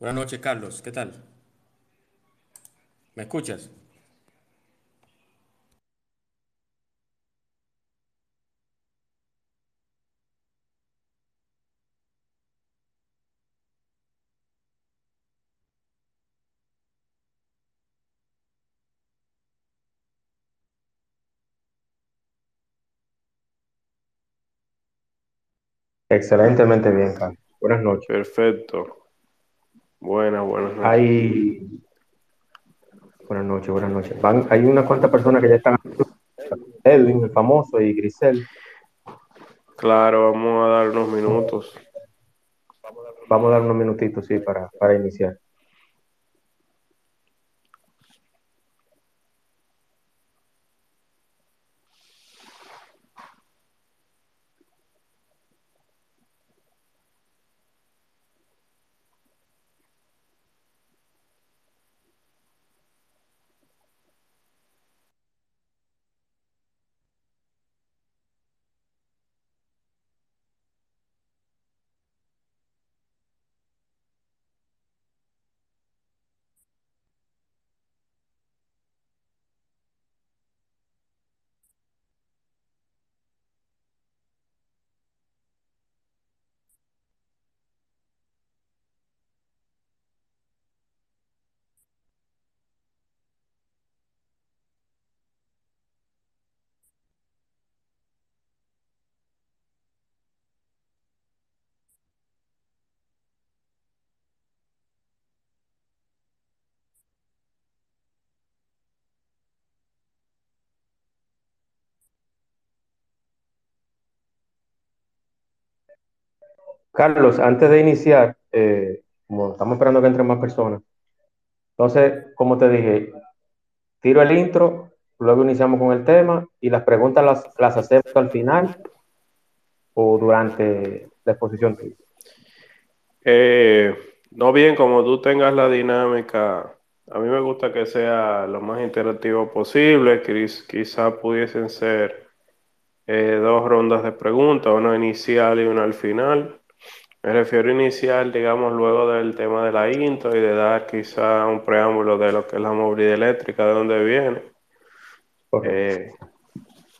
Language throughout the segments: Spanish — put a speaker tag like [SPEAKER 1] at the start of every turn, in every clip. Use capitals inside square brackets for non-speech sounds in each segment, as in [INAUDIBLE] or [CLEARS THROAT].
[SPEAKER 1] Buenas noches, Carlos. ¿Qué tal? ¿Me escuchas?
[SPEAKER 2] Excelentemente bien, Carlos. Buenas noches.
[SPEAKER 3] Perfecto. Buenas, buenas noches.
[SPEAKER 2] Hay... Buenas noches, buenas noches. Van... Hay unas cuantas personas que ya están. Edwin, el famoso, y Grisel.
[SPEAKER 3] Claro, vamos a dar unos minutos.
[SPEAKER 2] Vamos a dar unos minutitos, sí, para, para iniciar. Carlos, antes de iniciar, eh, como estamos esperando que entren más personas, entonces, como te dije, tiro el intro, luego iniciamos con el tema y las preguntas las, hacemos al final o durante la exposición.
[SPEAKER 3] Eh, no bien, como tú tengas la dinámica, a mí me gusta que sea lo más interactivo posible, Quiz, quizá pudiesen ser eh, dos rondas de preguntas, una inicial y una al final. Me refiero inicial, digamos, luego del tema de la intro y de dar quizá un preámbulo de lo que es la movilidad eléctrica, de dónde viene. Eh,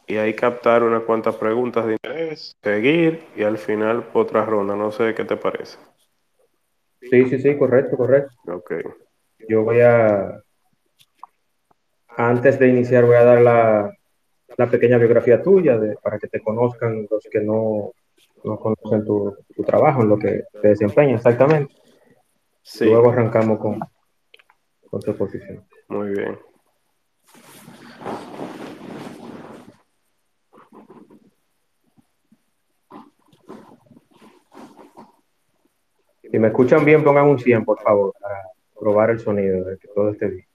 [SPEAKER 3] y ahí captar unas cuantas preguntas de interés, seguir y al final otra ronda. No sé qué te parece.
[SPEAKER 2] Sí, sí, sí, correcto, correcto.
[SPEAKER 3] Ok.
[SPEAKER 2] Yo voy a, antes de iniciar, voy a dar la, la pequeña biografía tuya de, para que te conozcan los que no, no conocen tu, tu, trabajo, en lo que te desempeña exactamente.
[SPEAKER 3] Sí.
[SPEAKER 2] Luego arrancamos con, con tu posición.
[SPEAKER 3] Muy bien.
[SPEAKER 2] Si me escuchan bien, pongan un 100, por favor, para probar el sonido, de que todo esté bien.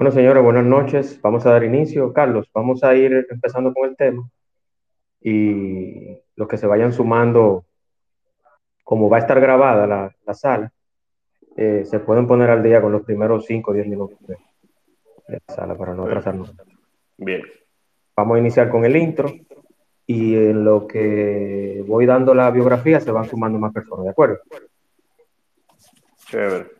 [SPEAKER 2] Bueno, señores, buenas noches. Vamos a dar inicio. Carlos, vamos a ir empezando con el tema. Y los que se vayan sumando, como va a estar grabada la, la sala, eh, se pueden poner al día con los primeros 5 o 10 minutos de, de la sala para no atrasarnos.
[SPEAKER 3] Bien.
[SPEAKER 2] Vamos a iniciar con el intro y en lo que voy dando la biografía se van sumando más personas, ¿de acuerdo?
[SPEAKER 3] Chévere.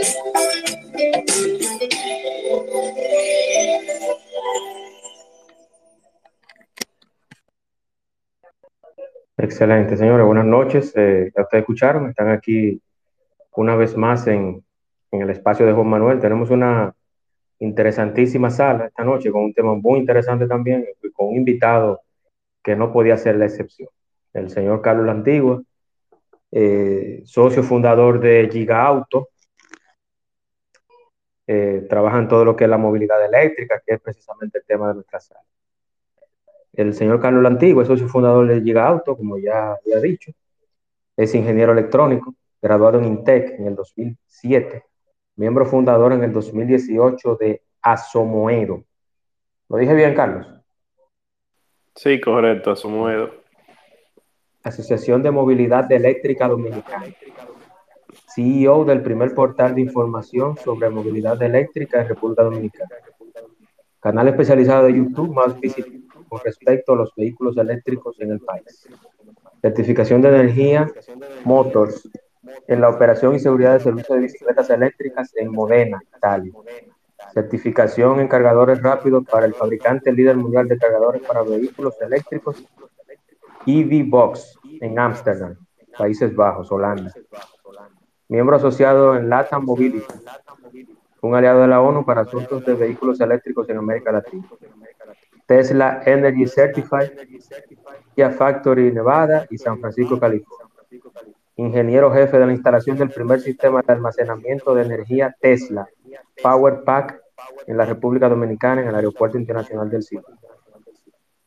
[SPEAKER 2] Excelente, señores. Buenas noches. Eh, ya ustedes escucharon, están aquí una vez más en, el espacio de Juan Manuel. Tenemos una interesantísima sala esta noche con un tema muy interesante también con un invitado que no podía ser la excepción, el señor Carlos Lantigua, eh, socio fundador de Giga Auto. Eh, trabaja en todo lo que es la movilidad eléctrica, que es precisamente el tema de nuestra sala. El señor Carlos Lantigua es socio fundador de Giga Auto, como ya había dicho. Es ingeniero electrónico, graduado en INTEC en el 2007, miembro fundador en el 2018 de Asomoedo. ¿Lo dije bien, Carlos?
[SPEAKER 3] Sí, correcto, Asomoedo.
[SPEAKER 2] Asociación de Movilidad Eléctrica Dominicana. CEO del primer portal de información sobre movilidad eléctrica en República Dominicana. Canal especializado de YouTube más visitado con respecto a los vehículos eléctricos en el país. Certificación de energía Motors en la operación y seguridad de servicio de bicicletas eléctricas en Modena, Italia. Certificación en cargadores rápidos para el fabricante líder mundial de cargadores para vehículos eléctricos EV Box en Ámsterdam, Países Bajos, Holanda. Miembro asociado en LATAM Mobility, un aliado de la ONU para asuntos de vehículos eléctricos en América Latina. Tesla Energy Certified, Kia Factory Nevada y San Francisco, California. Ingeniero jefe de la instalación del primer sistema de almacenamiento de energía Tesla, Power Pack, en la República Dominicana, en el Aeropuerto Internacional del Sitio.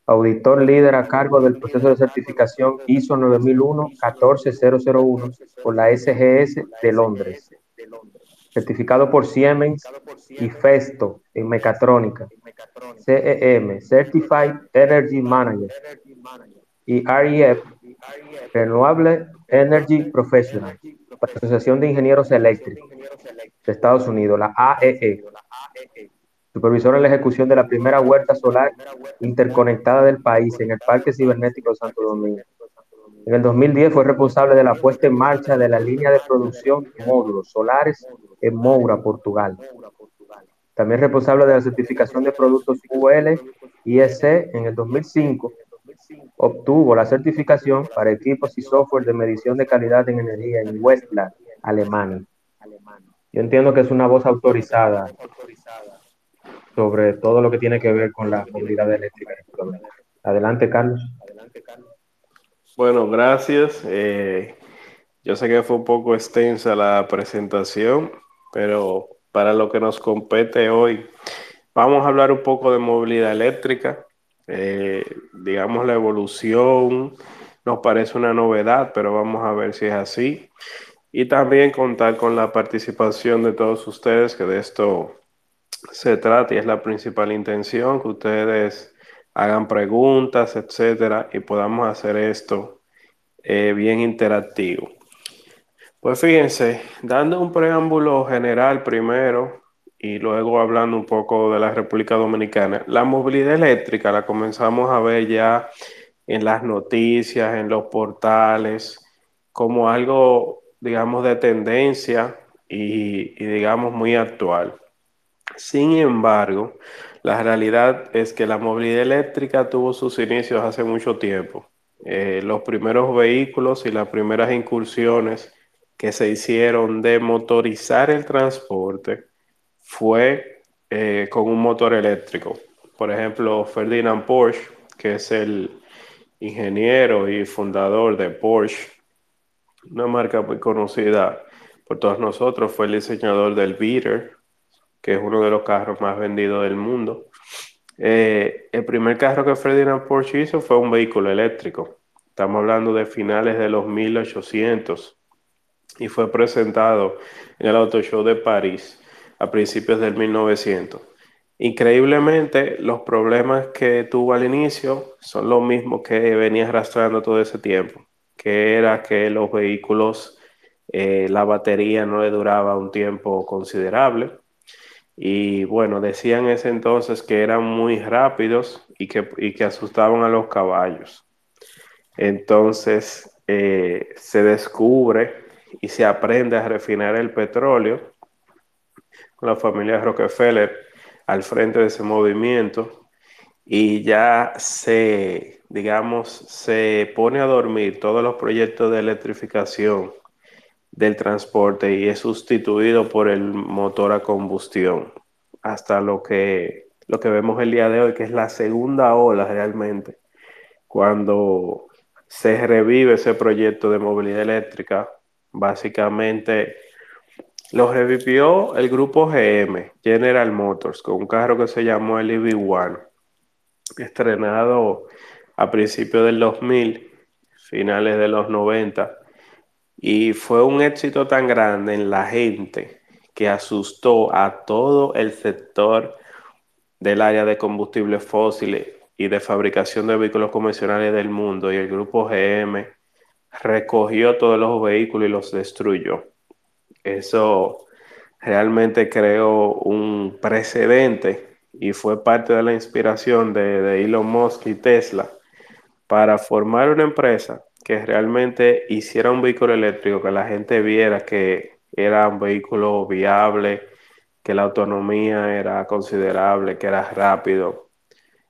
[SPEAKER 2] Auditor líder a cargo del proceso de certificación ISO 9001-14001 por la SGS de Londres. Certificado por Siemens y Festo en mecatrónica. CEM, Certified Energy Manager. Y REF, Renewable Energy Professional, la Asociación de Ingenieros Eléctricos de Estados Unidos, la AEE. Supervisor en la ejecución de la primera huerta solar interconectada del país en el Parque Cibernético de Santo Domingo. En el 2010 fue responsable de la puesta en marcha de la línea de producción de módulos solares en Moura, Portugal. También responsable de la certificación de productos UL IEC en el 2005. Obtuvo la certificación para equipos y software de medición de calidad en energía en Westland, Alemania. Yo entiendo que es una voz autorizada sobre todo lo que tiene que ver con la movilidad eléctrica. Adelante, Carlos.
[SPEAKER 3] Bueno, gracias. Eh, yo sé que fue un poco extensa la presentación, pero para lo que nos compete hoy, vamos a hablar un poco de movilidad eléctrica. Eh, digamos, la evolución nos parece una novedad, pero vamos a ver si es así. Y también contar con la participación de todos ustedes, que de esto se trata y es la principal intención, que ustedes hagan preguntas, etcétera, y podamos hacer esto eh, bien interactivo. Pues fíjense, dando un preámbulo general primero y luego hablando un poco de la República Dominicana, la movilidad eléctrica la comenzamos a ver ya en las noticias, en los portales, como algo, digamos, de tendencia y, digamos, muy actual. Sin embargo, la realidad es que la movilidad eléctrica tuvo sus inicios hace mucho tiempo. Eh, los primeros vehículos y las primeras incursiones que se hicieron de motorizar el transporte fue eh, con un motor eléctrico. Por ejemplo, Ferdinand Porsche, que es el ingeniero y fundador de Porsche, una marca muy conocida por todos nosotros, fue el diseñador del Beater, que es uno de los carros más vendidos del mundo. Eh, el primer carro que Ferdinand Porsche hizo fue un vehículo eléctrico. Estamos hablando de finales de los 1800 y fue presentado en el Auto Show de París a principios del 1900. Increíblemente, los problemas que tuvo al inicio son los mismos que venía arrastrando todo ese tiempo, que era que los vehículos, eh, la batería no le duraba un tiempo considerable y bueno, decían ese entonces que eran muy rápidos y que, asustaban a los caballos. Entonces eh, se descubre y se aprende a refinar el petróleo con la familia Rockefeller al frente de ese movimiento y ya se, digamos, se pone a dormir todos los proyectos de electrificación del transporte y es sustituido por el motor a combustión. Hasta lo que, lo que vemos el día de hoy, que es la segunda ola realmente, cuando se revive ese proyecto de movilidad eléctrica, básicamente lo revivió el grupo GM, General Motors, con un carro que se llamó el EV1, estrenado a principios del 2000, finales de los 90, y fue un éxito tan grande en la gente que asustó a todo el sector del área de combustibles fósiles y de fabricación de vehículos convencionales del mundo y el grupo GM recogió todos los vehículos y los destruyó. Eso realmente creó un precedente y fue parte de la inspiración de, Elon Musk y Tesla para formar una empresa que realmente hiciera un vehículo eléctrico, que la gente viera que era un vehículo viable, que la autonomía era considerable, que era rápido,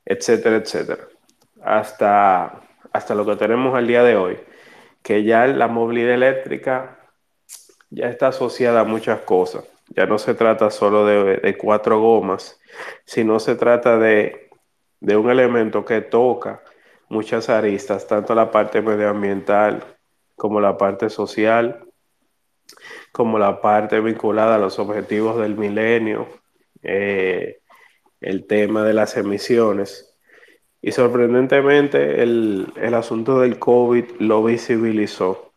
[SPEAKER 3] etcétera, etcétera. Hasta, hasta lo que tenemos al día de hoy, que ya la movilidad eléctrica ya está asociada a muchas cosas. Ya no se trata solo de, cuatro gomas, sino se trata de, de un elemento que toca muchas aristas, tanto la parte medioambiental como la parte social, como la parte vinculada a los objetivos del milenio, eh, el tema de las emisiones. Y sorprendentemente el, el, asunto del COVID lo visibilizó.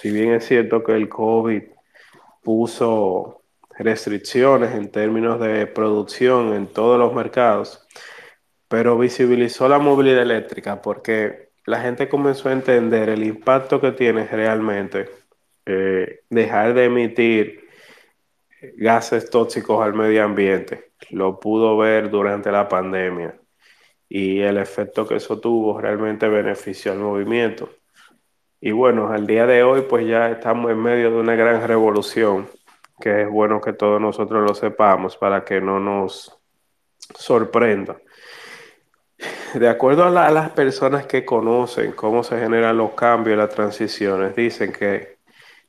[SPEAKER 3] Si bien es cierto que el COVID puso restricciones en términos de producción en todos los mercados, pero visibilizó la movilidad eléctrica porque la gente comenzó a entender el impacto que tiene realmente eh, dejar de emitir gases tóxicos al medio ambiente. Lo pudo ver durante la pandemia y el efecto que eso tuvo realmente benefició al movimiento. Y bueno, al día de hoy pues ya estamos en medio de una gran revolución que es bueno que todos nosotros lo sepamos para que no nos sorprenda de acuerdo a, a, las personas que conocen cómo se generan los cambios y las transiciones, dicen que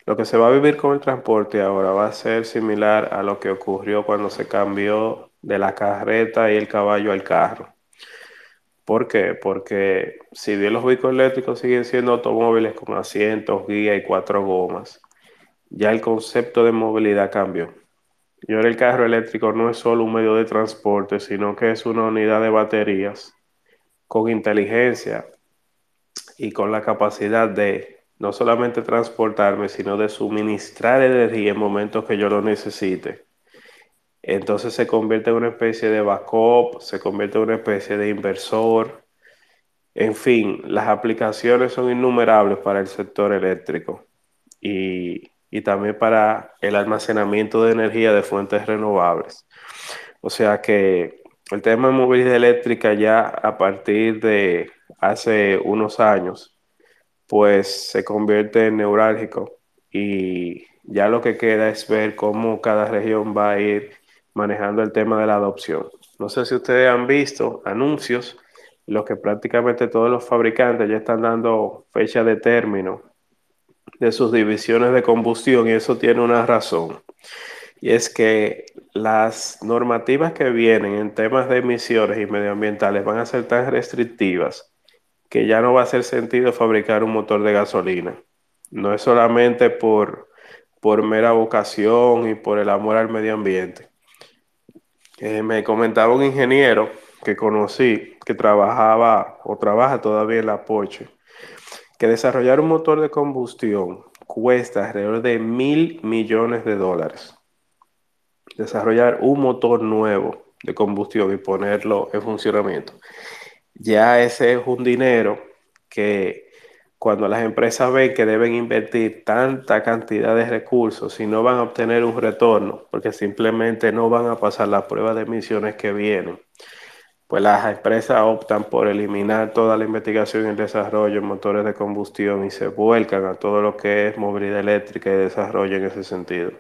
[SPEAKER 3] lo que se va a vivir con el transporte ahora va a ser similar a lo que ocurrió cuando se cambió de la carreta y el caballo al carro. ¿Por qué? Porque si bien los vehículos eléctricos siguen siendo automóviles con asientos, guía y cuatro gomas, ya el concepto de movilidad cambió. Y ahora el carro eléctrico no es solo un medio de transporte, sino que es una unidad de baterías con inteligencia y con la capacidad de no solamente transportarme, sino de suministrar energía en momentos que yo lo necesite. Entonces se convierte en una especie de backup, se convierte en una especie de inversor. En fin, las aplicaciones son innumerables para el sector eléctrico y, y también para el almacenamiento de energía de fuentes renovables. O sea que el tema de movilidad eléctrica ya a partir de hace unos años, pues se convierte en neurálgico y ya lo que queda es ver cómo cada región va a ir manejando el tema de la adopción. No sé si ustedes han visto anuncios, los que prácticamente todos los fabricantes ya están dando fecha de término de sus divisiones de combustión y eso tiene una razón y es que las normativas que vienen en temas de emisiones y medioambientales van a ser tan restrictivas que ya no va a hacer sentido fabricar un motor de gasolina. No es solamente por, por mera vocación y por el amor al medio ambiente. Eh, me comentaba un ingeniero que conocí que trabajaba o trabaja todavía en la Porsche, que desarrollar un motor de combustión cuesta alrededor de mil millones de dólares desarrollar un motor nuevo de combustión y ponerlo en funcionamiento. Ya ese es un dinero que cuando las empresas ven que deben invertir tanta cantidad de recursos y no van a obtener un retorno, porque simplemente no van a pasar las pruebas de emisiones que vienen, pues las empresas optan por eliminar toda la investigación y el desarrollo en motores de combustión y se vuelcan a todo lo que es movilidad eléctrica y desarrollo en ese sentido.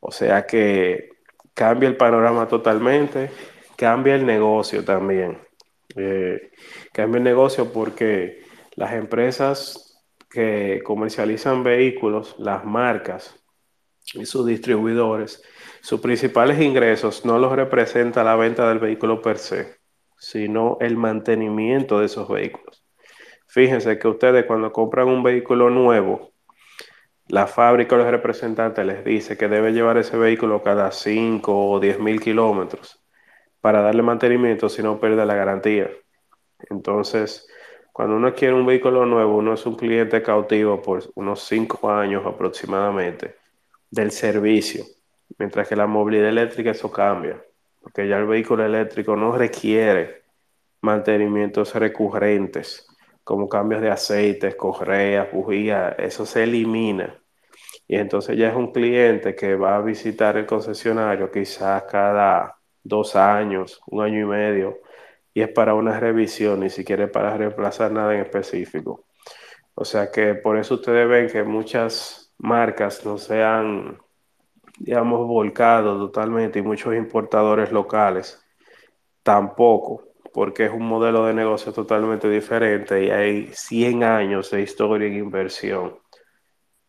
[SPEAKER 3] O sea que cambia el panorama totalmente, cambia el negocio también. Eh, cambia el negocio porque las empresas que comercializan vehículos, las marcas y sus distribuidores, sus principales ingresos no los representa la venta del vehículo per se, sino el mantenimiento de esos vehículos. Fíjense que ustedes cuando compran un vehículo nuevo, la fábrica o los representantes les dice que debe llevar ese vehículo cada 5 o 10 mil kilómetros para darle mantenimiento si no pierde la garantía. Entonces, cuando uno quiere un vehículo nuevo, uno es un cliente cautivo por unos 5 años aproximadamente del servicio, mientras que la movilidad eléctrica eso cambia, porque ya el vehículo eléctrico no requiere mantenimientos recurrentes como cambios de aceites, correas, bujías, eso se elimina. Y entonces ya es un cliente que va a visitar el concesionario quizás cada dos años, un año y medio, y es para una revisión, ni siquiera para reemplazar nada en específico. O sea que por eso ustedes ven que muchas marcas no se han, digamos, volcado totalmente y muchos importadores locales tampoco porque es un modelo de negocio totalmente diferente y hay 100 años de historia en inversión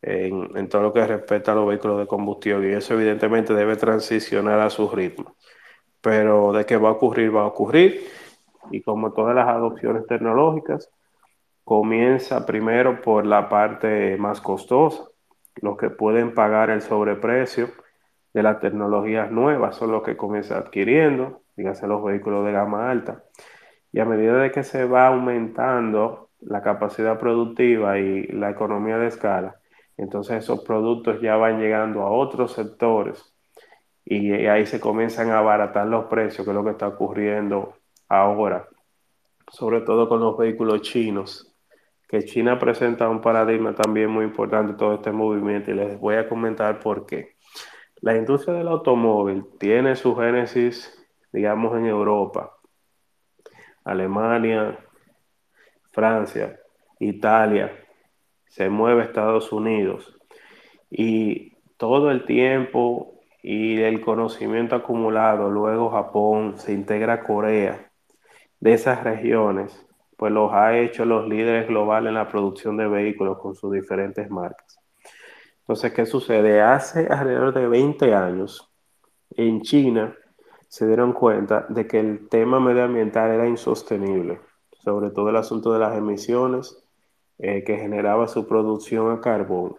[SPEAKER 3] en, en, todo lo que respecta a los vehículos de combustión y eso evidentemente debe transicionar a su ritmo. Pero de que va a ocurrir, va a ocurrir y como todas las adopciones tecnológicas, comienza primero por la parte más costosa. Los que pueden pagar el sobreprecio de las tecnologías nuevas son los que comienzan adquiriendo, dígase los vehículos de gama alta. Y a medida de que se va aumentando la capacidad productiva y la economía de escala, entonces esos productos ya van llegando a otros sectores y, ahí se comienzan a abaratar los precios, que es lo que está ocurriendo ahora, sobre todo con los vehículos chinos, que China presenta un paradigma también muy importante todo este movimiento y les voy a comentar por qué. La industria del automóvil tiene su génesis digamos, en Europa, Alemania, Francia, Italia, se mueve Estados Unidos y todo el tiempo y el conocimiento acumulado, luego Japón, se integra Corea, de esas regiones, pues los ha hecho los líderes globales en la producción de vehículos con sus diferentes marcas. Entonces, ¿qué sucede? Hace alrededor de 20 años, en China, se dieron cuenta de que el tema medioambiental era insostenible, sobre todo el asunto de las emisiones eh, que generaba su producción a carbón.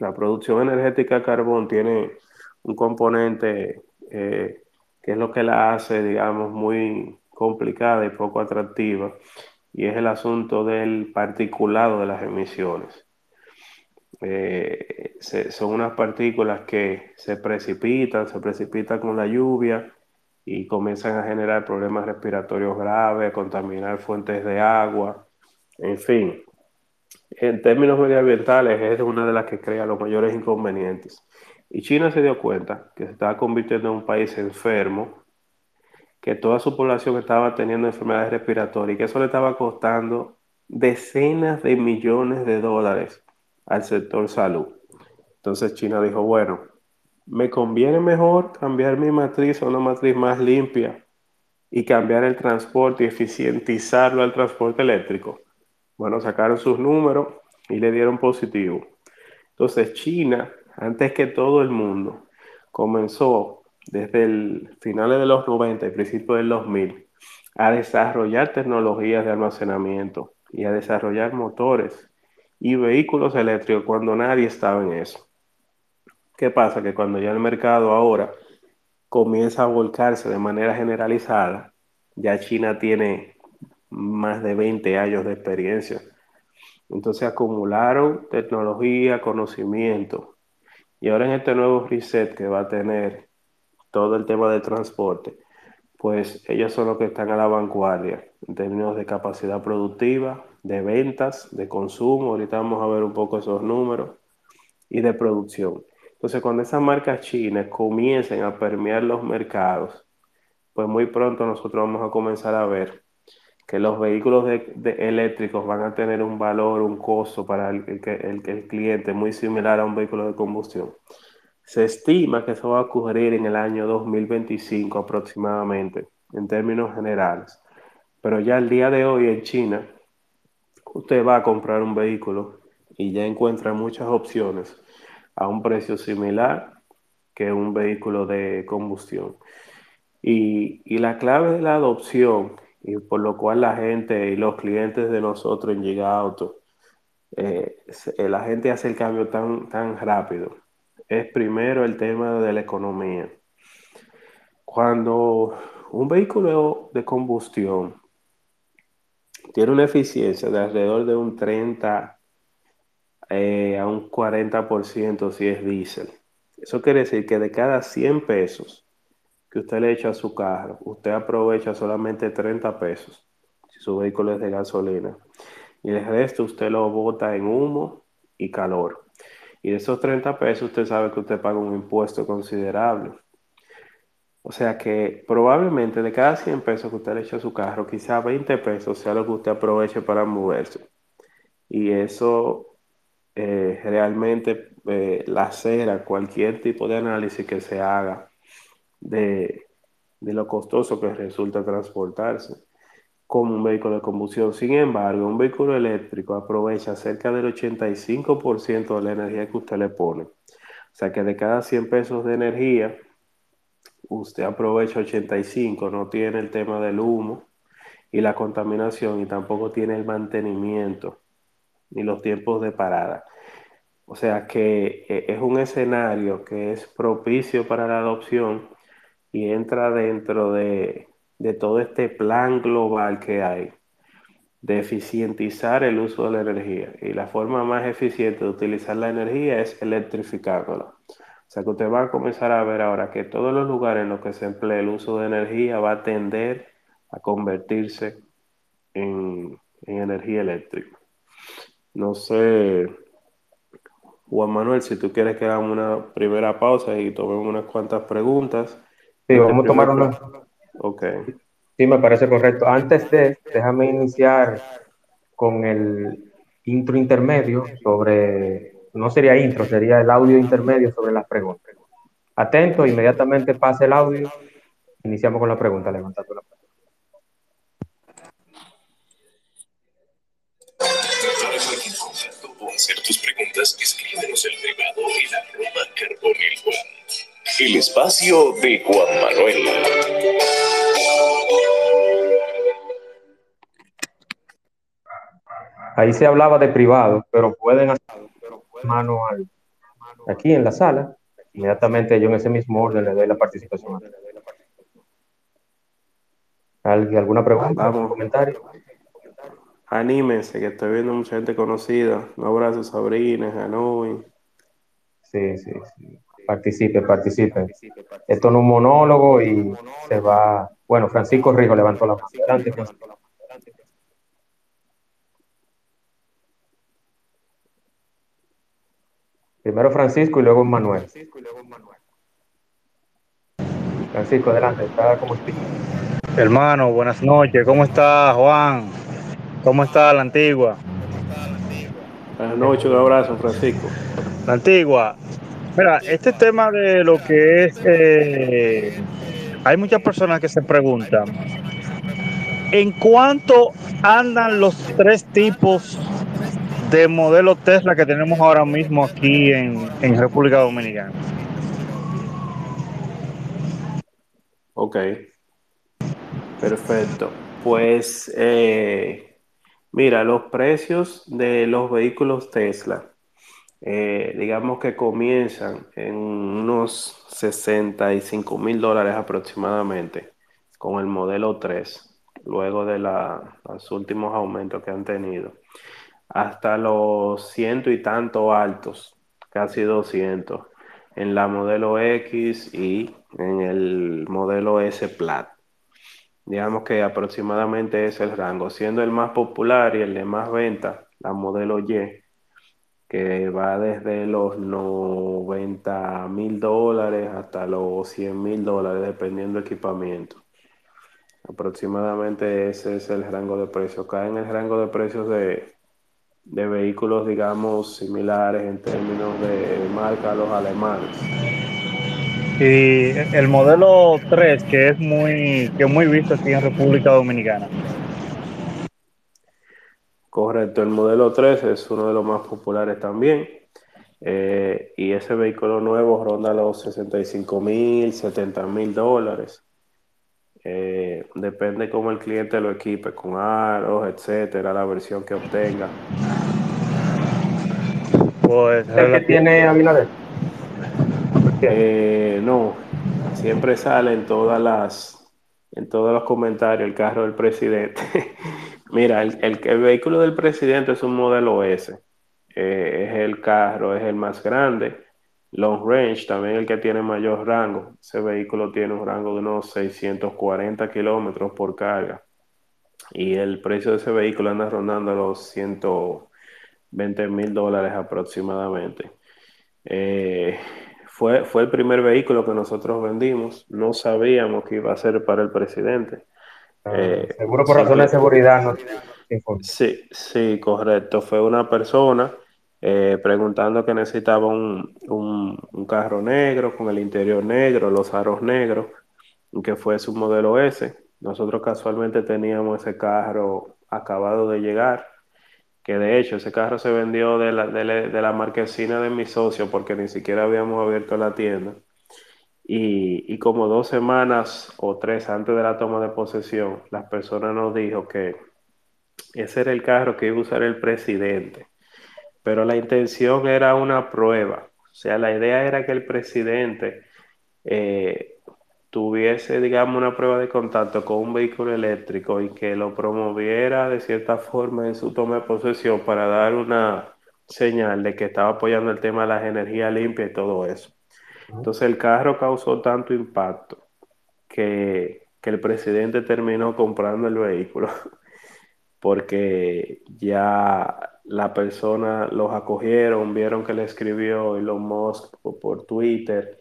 [SPEAKER 3] La producción energética a carbón tiene un componente eh, que es lo que la hace, digamos, muy complicada y poco atractiva, y es el asunto del particulado de las emisiones. Eh, son unas partículas que se precipitan, se precipitan con la lluvia y comienzan a generar problemas respiratorios graves, contaminar fuentes de agua, en fin. En términos medioambientales es una de las que crea los mayores inconvenientes. Y China se dio cuenta que se estaba convirtiendo en un país enfermo, que toda su población estaba teniendo enfermedades respiratorias y que eso le estaba costando decenas de millones de dólares al sector salud. Entonces China dijo, bueno, me conviene mejor cambiar mi matriz a una matriz más limpia y cambiar el transporte y eficientizarlo al transporte eléctrico. Bueno, sacaron sus números y le dieron positivo. Entonces China, antes que todo el mundo, comenzó desde el finales de los 90 y principios del 2000 a desarrollar tecnologías de almacenamiento y a desarrollar motores y vehículos eléctricos cuando nadie estaba en eso. ¿Qué pasa? Que cuando ya el mercado ahora comienza a volcarse de manera generalizada, ya China tiene más de 20 años de experiencia. Entonces acumularon tecnología, conocimiento. Y ahora en este nuevo reset que va a tener todo el tema de transporte, pues ellos son los que están a la vanguardia en términos de capacidad productiva, de ventas, de consumo, ahorita vamos a ver un poco esos números, y de producción. Entonces, cuando esas marcas chinas comiencen a permear los mercados, pues muy pronto nosotros vamos a comenzar a ver que los vehículos eléctricos van a tener un valor, un costo para el, el cliente muy similar a un vehículo de combustión. Se estima que eso va a ocurrir en el año 2025 aproximadamente, en términos generales. Pero ya el día de hoy en China, usted va a comprar un vehículo y ya encuentra muchas opciones a un precio similar que un vehículo de combustión. Y, y, la clave de la adopción, y por lo cual la gente y los clientes de nosotros en Giga Auto, eh, la gente hace el cambio tan, tan rápido, es primero el tema de la economía. Cuando un vehículo de combustión tiene una eficiencia de alrededor de un 30 eh, a un 40% si es diésel. Eso quiere decir que de cada 100 pesos que usted le echa a su carro, usted aprovecha solamente 30 pesos si su vehículo es de gasolina. Y el resto usted lo bota en humo y calor. Y de esos 30 pesos usted sabe que usted paga un impuesto considerable. O sea que probablemente de cada 100 pesos que usted le echa a su carro, quizá 20 pesos sea lo que usted aproveche para moverse. Y eso eh, realmente eh, lacera cualquier tipo de análisis que se haga de, de lo costoso que resulta transportarse como un vehículo de combustión. Sin embargo, un vehículo eléctrico aprovecha cerca del 85% de la energía que usted le pone. O sea que de cada 100 pesos de energía, usted aprovecha 85, no tiene el tema del humo y la contaminación y tampoco tiene el mantenimiento ni los tiempos de parada. O sea que eh, es un escenario que es propicio para la adopción y entra dentro de, de todo este plan global que hay de eficientizar el uso de la energía. Y la forma más eficiente de utilizar la energía es electrificándola. O sea que usted va a comenzar a ver ahora que todos los lugares en los que se emplea el uso de energía va a tender a convertirse en, en energía eléctrica. No sé, Juan Manuel, si tú quieres que hagamos una primera pausa y tomemos unas cuantas preguntas.
[SPEAKER 2] Sí, vamos a tomar una.
[SPEAKER 3] Ok.
[SPEAKER 2] Sí, me parece correcto. Antes de, déjame iniciar con el intro intermedio sobre, no sería intro, sería el audio intermedio sobre las preguntas. Atento, inmediatamente pase el audio. Iniciamos con la pregunta, levantando la pregunta.
[SPEAKER 4] hacer tus preguntas, escríbenos el privado en arroba Juan. El espacio de Juan Manuel.
[SPEAKER 2] Ahí se hablaba de privado, pero pueden hacer mano al, aquí en la sala. Inmediatamente yo en ese mismo orden le doy la participación. ¿Alguna pregunta? ¿Algún comentario?
[SPEAKER 3] Anímense, que estoy viendo mucha gente conocida. Un abrazo, Sabrina, Hanoi.
[SPEAKER 2] Sí, sí, sí. Participe, participe. Esto no es un monólogo y se va. Bueno, Francisco Rijo levantó la mano. Adelante, Francisco. Primero Francisco y luego Manuel. Francisco, adelante, está como speaker.
[SPEAKER 5] Hermano, buenas noches. ¿Cómo está Juan? ¿Cómo está la antigua?
[SPEAKER 3] Buenas noches, un abrazo, Francisco.
[SPEAKER 5] La antigua. Mira, este tema de lo que es, eh, hay muchas personas que se preguntan, ¿en cuánto andan los tres tipos de modelo Tesla que tenemos ahora mismo aquí en, en República Dominicana?
[SPEAKER 3] Ok. Perfecto. Pues, eh, mira, los precios de los vehículos Tesla eh, digamos que comienzan en unos 65 mil dólares aproximadamente con el modelo 3, luego de los últimos aumentos que han tenido, hasta los ciento y tanto altos, casi 200, en la modelo X y en el modelo S Plat. Digamos que aproximadamente es el rango, siendo el más popular y el de más venta, la modelo Y, que va desde los 90 mil dólares hasta los 100 mil dólares, dependiendo del equipamiento. Aproximadamente ese es el rango de precios. Cae en el rango de precios de, de vehículos, digamos, similares en términos de marca a los alemanes.
[SPEAKER 5] Y el modelo 3, que es muy, que es muy visto aquí en República Dominicana.
[SPEAKER 3] Correcto, el modelo 3 es uno de los más populares también. Eh, y ese vehículo nuevo ronda los 65 mil, 70 mil dólares. Eh, depende cómo el cliente lo equipe, con aros, etcétera, la versión que obtenga.
[SPEAKER 2] Pues, ¿El que tiene Abinader?
[SPEAKER 3] Eh, no, siempre sale en todas las en todos los comentarios el carro del presidente. [LAUGHS] Mira, el, el, vehículo del presidente es un modelo S. Eh, es el carro, es el más grande. Long range, también el que tiene mayor rango. Ese vehículo tiene un rango de unos 640 kilómetros por carga. Y el precio de ese vehículo anda rondando los 120 mil dólares aproximadamente. Eh, fue, fue el primer vehículo que nosotros vendimos. No sabíamos que iba a ser para el presidente.
[SPEAKER 2] Ah, eh, seguro por razones de seguridad. No,
[SPEAKER 3] sí, sí, correcto. Fue una persona eh, preguntando que necesitaba un, un, carro negro con el interior negro, los aros negros, que fue su modelo S. Nosotros casualmente teníamos ese carro acabado de llegar que de hecho ese carro se vendió de la, de, de la marquesina de mi socio porque ni siquiera habíamos abierto la tienda. Y, y, como dos semanas o tres antes de la toma de posesión, las personas nos dijo que ese era el carro que iba a usar el presidente. Pero la intención era una prueba. O sea, la idea era que el presidente eh, tuviese, digamos, una prueba de contacto con un vehículo eléctrico y que lo promoviera de cierta forma en su toma de posesión para dar una señal de que estaba apoyando el tema de las energías limpias y todo eso. Entonces el carro causó tanto impacto que, que el presidente terminó comprando el vehículo [LAUGHS] porque ya la persona los acogieron, vieron que le escribió Elon Musk por Twitter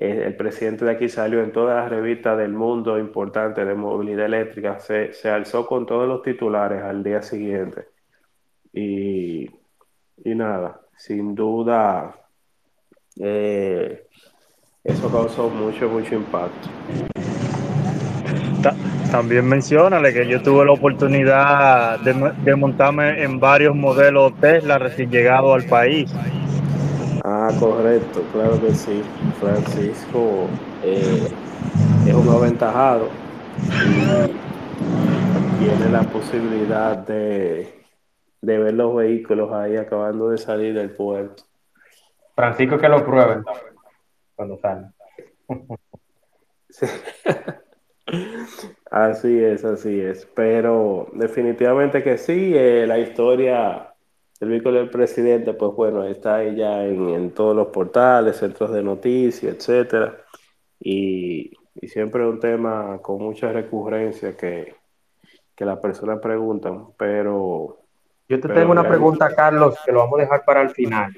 [SPEAKER 3] eh, el presidente de aquí salió en todas las revistas del mundo importante de movilidad eléctrica, se, se alzó con todos los titulares al día siguiente. Y, y nada, sin duda, eh, eso causó mucho, mucho impacto.
[SPEAKER 5] También mencionale que yo tuve la oportunidad de, de montarme en varios modelos Tesla recién llegado al país.
[SPEAKER 3] Ah, correcto, claro que sí. Francisco eh, es un aventajado y tiene la posibilidad de, de ver los vehículos ahí acabando de salir del puerto.
[SPEAKER 2] Francisco que lo prueben cuando salen.
[SPEAKER 3] Sí. [LAUGHS] [LAUGHS] así es, así es. Pero definitivamente que sí, eh, la historia el vehículo del presidente, pues bueno, está ahí ya en, en todos los portales, centros de noticias, etcétera. Y, y, siempre es un tema con mucha recurrencia que, que las personas preguntan, pero...
[SPEAKER 2] Yo te pero tengo una pregunta, Carlos, que lo vamos a dejar para el final,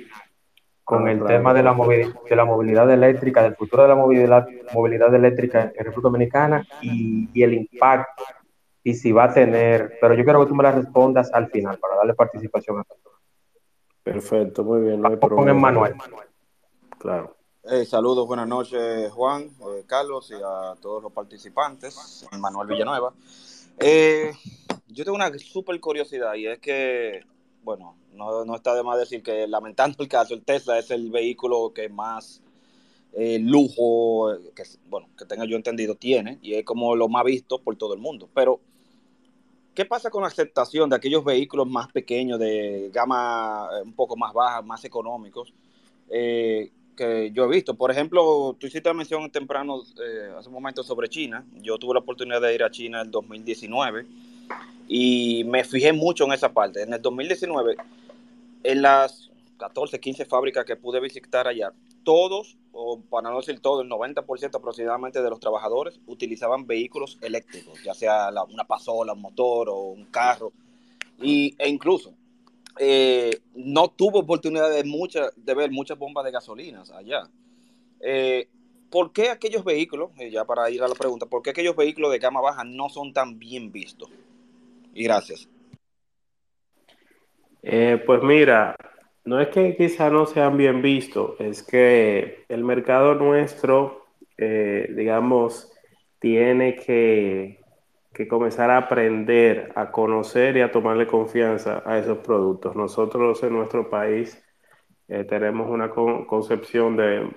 [SPEAKER 2] con el tema de la, movilidad, de la movilidad eléctrica, del futuro de la movilidad, movilidad eléctrica en República Dominicana y, y el impacto y si va a tener, pero yo quiero que tú me la respondas al final para darle participación a todos.
[SPEAKER 3] Perfecto, muy bien. No
[SPEAKER 2] con Emmanuel.
[SPEAKER 3] Claro.
[SPEAKER 6] Eh, saludos, buenas noches, Juan, eh, Carlos y a todos los participantes. Manuel Villanueva. Eh, yo tengo una súper curiosidad y es que, bueno, no, no, está de más decir que lamentando el caso, el Tesla es el vehículo que más eh, lujo, que, bueno, que tenga yo entendido, tiene y es como lo más visto por todo el mundo. Pero ¿Qué pasa con la aceptación de aquellos vehículos más pequeños, de gama eh, un poco más baja, más económicos, eh, que yo he visto? Por ejemplo, tú hiciste mención temprano, eh, hace un momento, sobre China. Yo tuve la oportunidad de ir a China en el 2019 y me fijé mucho en esa parte. En el 2019, en las 14, 15 fábricas que pude visitar allá, todos, o para no decir todo, el 90% aproximadamente de los trabajadores utilizaban vehículos eléctricos, ya sea una pasola, un motor o un carro, y, e incluso eh, no tuvo oportunidad de, mucha, de ver muchas bombas de gasolinas allá. Eh, ¿Por qué aquellos vehículos, eh, ya para ir a la pregunta, por qué aquellos vehículos de gama baja no son tan bien vistos? Y gracias.
[SPEAKER 3] Eh, pues mira, no es que quizá no sean bien vistos, es que el mercado nuestro, eh, digamos, tiene que, que comenzar a aprender, a conocer y a tomarle confianza a esos productos. Nosotros en nuestro país eh, tenemos una con concepción de,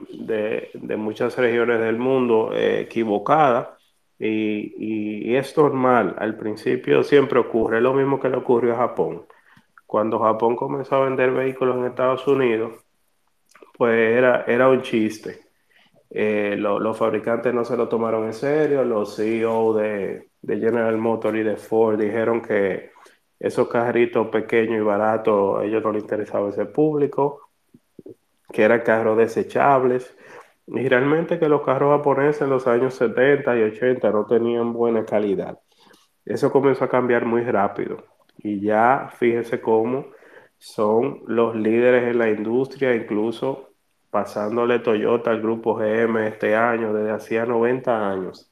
[SPEAKER 3] de, muchas regiones del mundo equivocada y, y, es normal. Al principio siempre ocurre lo mismo que le ocurrió a Japón. Cuando Japón comenzó a vender vehículos en Estados Unidos, pues era, era un chiste. Eh, lo, los fabricantes no se lo tomaron en serio, los CEO de, de General Motors y de Ford dijeron que esos carritos pequeños y baratos, a ellos no les interesaba ese público, que eran carros desechables. Y realmente que los carros japoneses en los años 70 y 80 no tenían buena calidad. Eso comenzó a cambiar muy rápido. Y ya fíjese cómo son los líderes en la industria, incluso pasándole Toyota al grupo GM este año, desde hacía 90 años,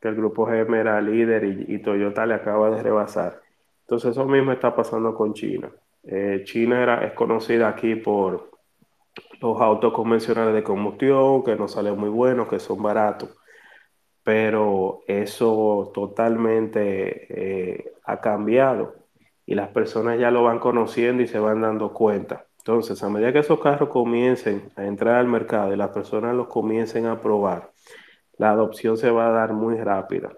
[SPEAKER 3] que el grupo GM era líder y, y Toyota le acaba de rebasar. Entonces eso mismo está pasando con China. Eh, China era, es conocida aquí por los autos convencionales de combustión, que no salen muy buenos, que son baratos, pero eso totalmente eh, ha cambiado y las personas ya lo van conociendo y se van dando cuenta. Entonces, a medida que esos carros comiencen a entrar al mercado y las personas los comiencen a probar, la adopción se va a dar muy rápida,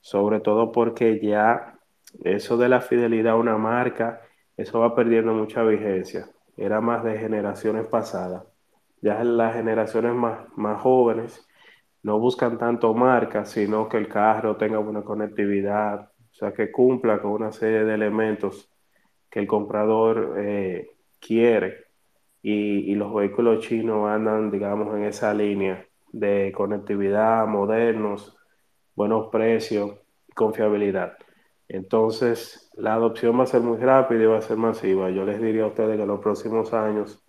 [SPEAKER 3] sobre todo porque ya eso de la fidelidad a una marca, eso va perdiendo mucha vigencia. Era más de generaciones pasadas. Ya las generaciones más, más jóvenes no buscan tanto marcas, sino que el carro tenga buena conectividad, o sea, que cumpla con una serie de elementos que el comprador eh, quiere. Y, y, los vehículos chinos andan, digamos, en esa línea de conectividad, modernos, buenos precios, confiabilidad. Entonces, la adopción va a ser muy rápida y va a ser masiva. Yo les diría a ustedes que en los próximos años,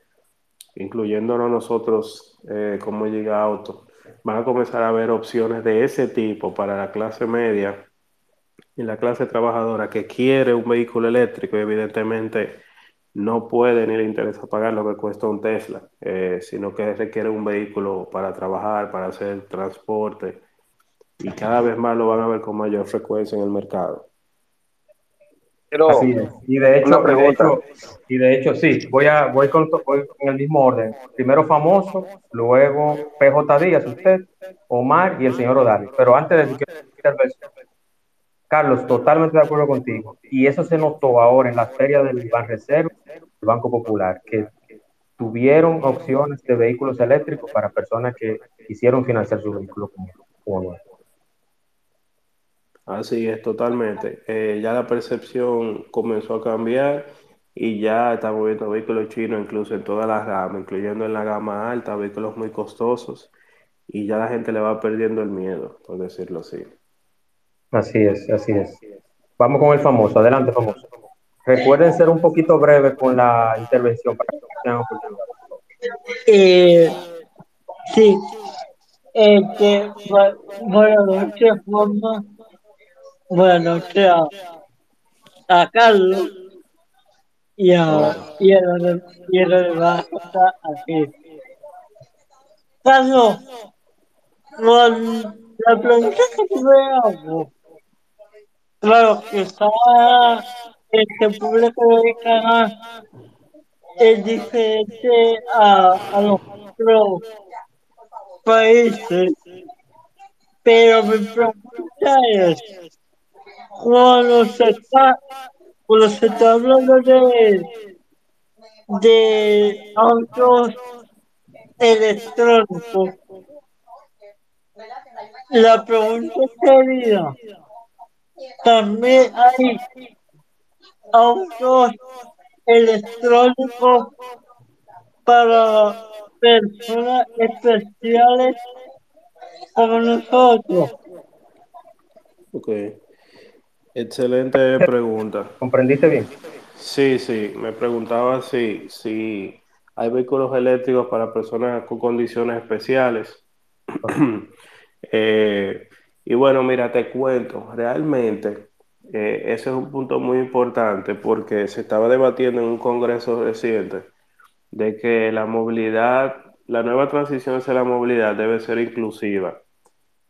[SPEAKER 3] incluyéndonos nosotros eh, como Llega Auto, van a comenzar a haber opciones de ese tipo para la clase media y la clase trabajadora que quiere un vehículo eléctrico, evidentemente no puede ni le interesa pagar lo que cuesta un Tesla, eh, sino que requiere un vehículo para trabajar, para hacer transporte, y cada vez más lo van a ver con mayor frecuencia en el mercado.
[SPEAKER 2] Pero, Así es. Y de hecho, y de hecho, y de hecho sí, voy a voy con, voy con el mismo orden. Primero famoso, luego PJ Díaz, usted, Omar y el señor Odali. Pero antes de decir Carlos, totalmente de acuerdo contigo. Y eso se notó ahora en la feria del Banreserva, Banco Popular, que tuvieron opciones de vehículos eléctricos para personas que quisieron financiar su vehículo como
[SPEAKER 3] Así es, totalmente. Eh, ya la percepción comenzó a cambiar y ya estamos viendo vehículos chinos incluso en todas las gamas, incluyendo en la gama alta, vehículos muy costosos y ya la gente le va perdiendo el miedo, por decirlo así.
[SPEAKER 2] Así es, así es. Vamos con el famoso. Adelante, famoso. Recuerden ser un poquito breve con la intervención para que tengan oportunidad.
[SPEAKER 7] Eh, sí. Este, buenas noches, Juanma. Buenas noches a, a Carlos y a, y a, y a la está aquí. Carlos, la pregunta que me hago Claro que está este público de es diferente a, a los otros países, pero mi pregunta es, cuando se está, cuando se está hablando de, de autos electrónicos, la pregunta sería, también hay autos electrónicos para personas especiales como nosotros.
[SPEAKER 3] Ok. Excelente pregunta.
[SPEAKER 2] ¿Comprendiste bien?
[SPEAKER 3] Sí, sí. Me preguntaba si, si hay vehículos eléctricos para personas con condiciones especiales. [CLEARS THROAT] eh, y bueno, mira, te cuento, realmente eh, ese es un punto muy importante porque se estaba debatiendo en un congreso reciente de que la movilidad, la nueva transición hacia la movilidad debe ser inclusiva.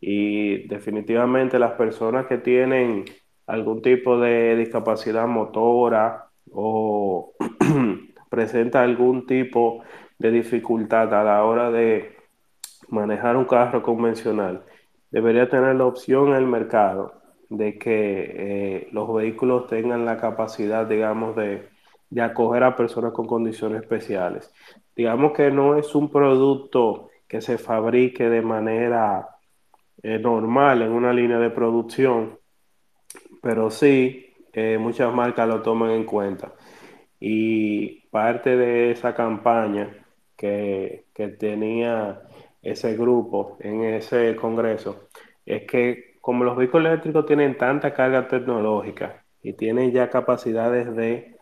[SPEAKER 3] Y definitivamente las personas que tienen algún tipo de discapacidad motora o [CLEARS THROAT] presenta algún tipo de dificultad a la hora de manejar un carro convencional, debería tener la opción en el mercado de que eh, los vehículos tengan la capacidad, digamos, de, de acoger a personas con condiciones especiales. Digamos que no es un producto que se fabrique de manera eh, normal en una línea de producción, pero sí eh, muchas marcas lo toman en cuenta. Y parte de esa campaña que, que tenía ese grupo en ese congreso es que como los vehículos eléctricos tienen tanta carga tecnológica y tienen ya capacidades de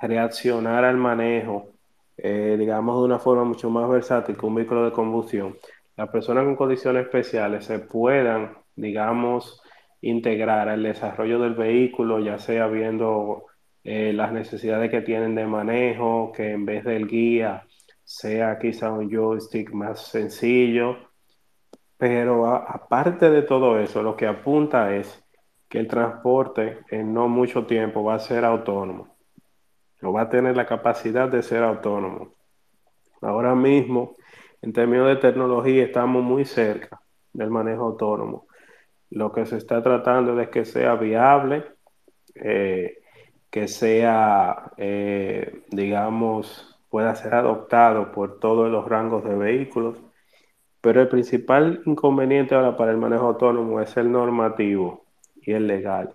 [SPEAKER 3] reaccionar al manejo, eh, digamos, de una forma mucho más versátil que un vehículo de combustión, las personas con condiciones especiales se puedan, digamos, integrar al desarrollo del vehículo, ya sea viendo eh, las necesidades que tienen de manejo, que en vez del guía sea quizá un joystick más sencillo. Pero aparte de todo eso, lo que apunta es que el transporte en no mucho tiempo va a ser autónomo, o va a tener la capacidad de ser autónomo. Ahora mismo, en términos de tecnología, estamos muy cerca del manejo autónomo. Lo que se está tratando es que sea viable, eh, que sea, eh, digamos, pueda ser adoptado por todos los rangos de vehículos. Pero el principal inconveniente ahora para el manejo autónomo es el normativo y el legal.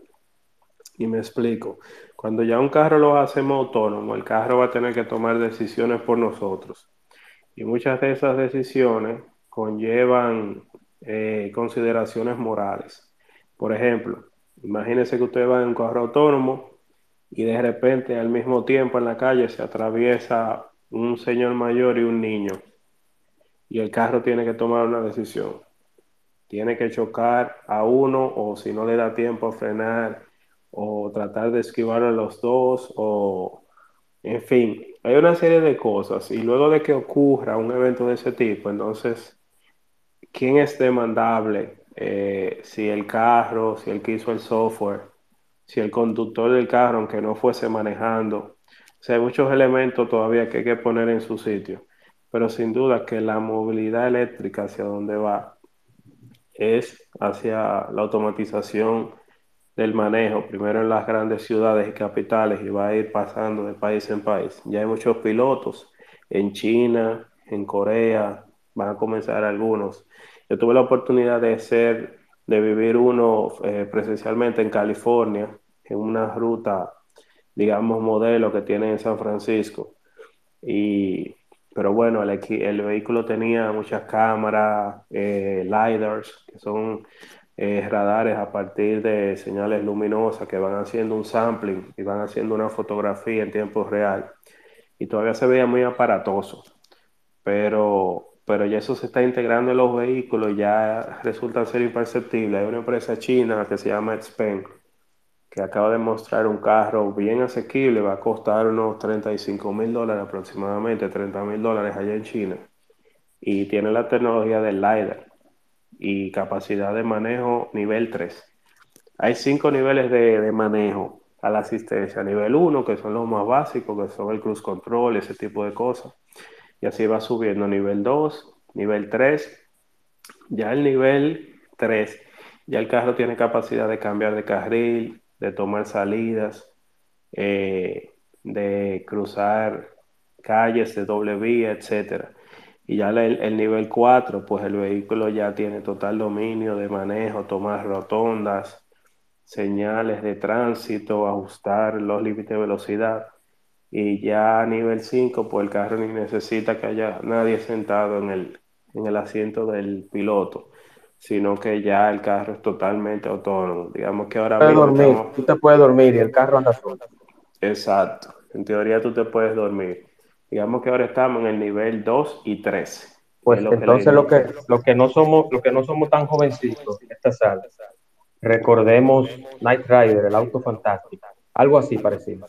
[SPEAKER 3] Y me explico. Cuando ya un carro lo hacemos autónomo, el carro va a tener que tomar decisiones por nosotros. Y muchas de esas decisiones conllevan eh, consideraciones morales. Por ejemplo, imagínese que usted va en un carro autónomo y de repente al mismo tiempo en la calle se atraviesa un señor mayor y un niño y el carro tiene que tomar una decisión. Tiene que chocar a uno o si no le da tiempo a frenar o tratar de esquivar a los dos o en fin, hay una serie de cosas y luego de que ocurra un evento de ese tipo, entonces, ¿quién es demandable? Eh, si el carro, si el que hizo el software, si el conductor del carro, aunque no fuese manejando. O sea, hay muchos elementos todavía que hay que poner en su sitio, pero sin duda que la movilidad eléctrica hacia donde va es hacia la automatización del manejo, primero en las grandes ciudades y capitales y va a ir pasando de país en país. Ya hay muchos pilotos en China, en Corea, van a comenzar algunos. Yo tuve la oportunidad de ser, de vivir uno eh, presencialmente en California, en una ruta, digamos, modelo que tiene en San Francisco. Y, pero bueno, el, el vehículo tenía muchas cámaras, eh, LiDARs, que son eh, radares a partir de señales luminosas que van haciendo un sampling y van haciendo una fotografía en tiempo real. Y todavía se veía muy aparatoso, pero, pero ya eso se está integrando en los vehículos y ya resulta ser imperceptible. Hay una empresa china que se llama Xpeng que acaba de mostrar un carro bien asequible, va a costar unos 35 mil dólares aproximadamente, 30 mil dólares allá en China. Y tiene la tecnología del LiDAR y capacidad de manejo nivel 3. Hay cinco niveles de, de manejo a la asistencia. Nivel 1, que son los más básicos, que son el cruise control, ese tipo de cosas. Y así va subiendo. Nivel 2, nivel 3. Ya el nivel 3, ya el carro tiene capacidad de cambiar de carril, de tomar salidas, eh, de cruzar calles de doble vía, etcétera. Y ya el, el nivel 4, pues el vehículo ya tiene total dominio de manejo, tomar rotondas, señales de tránsito, ajustar los límites de velocidad. Y ya a nivel 5, pues el carro ni necesita que haya nadie sentado en el, en el asiento del piloto, sino que ya el carro es totalmente autónomo. Digamos que ahora
[SPEAKER 2] Puedes
[SPEAKER 3] mismo
[SPEAKER 2] dormir,
[SPEAKER 3] estamos...
[SPEAKER 2] tú te puedes dormir y el carro anda solo.
[SPEAKER 3] Exacto. En teoría tú te puedes dormir. Digamos que ahora estamos en el nivel 2 y 3.
[SPEAKER 2] Pues
[SPEAKER 3] lo que
[SPEAKER 2] entonces
[SPEAKER 3] le-
[SPEAKER 2] lo que, lo que no somos, lo que no somos tan jovencitos en esta sala, recordemos Night Rider, el auto fantástico, algo así parecido.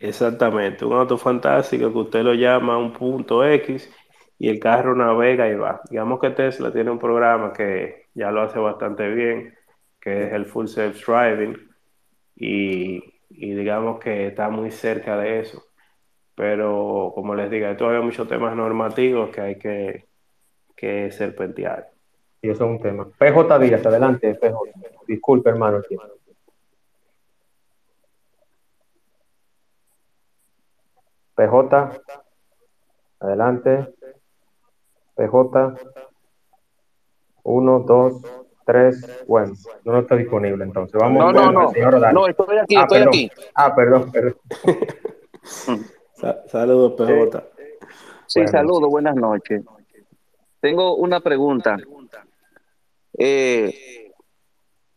[SPEAKER 3] Exactamente, un auto fantástico que usted lo llama un punto X y el carro navega y va. Digamos que Tesla tiene un programa que, ya lo hace bastante bien, que es el full self driving, y, digamos que está muy cerca de eso. Pero como les digo, hay todavía muchos temas normativos que hay que, que serpentear.
[SPEAKER 2] Y eso es un tema. PJ Díaz, adelante, PJ. Disculpe, hermano. aquí. PJ, adelante. PJ, uno, dos, tres, bueno, no está disponible entonces. Vamos
[SPEAKER 8] No, no, no.
[SPEAKER 2] señor.
[SPEAKER 8] No, estoy aquí,
[SPEAKER 2] ah,
[SPEAKER 8] estoy
[SPEAKER 2] perdón.
[SPEAKER 8] aquí.
[SPEAKER 2] Ah, perdón, perdón. [LAUGHS]
[SPEAKER 3] Sa- Saludos, PJ.
[SPEAKER 8] Sí,
[SPEAKER 2] Buenas
[SPEAKER 8] saludos, buenas noches. Tengo una pregunta. Eh,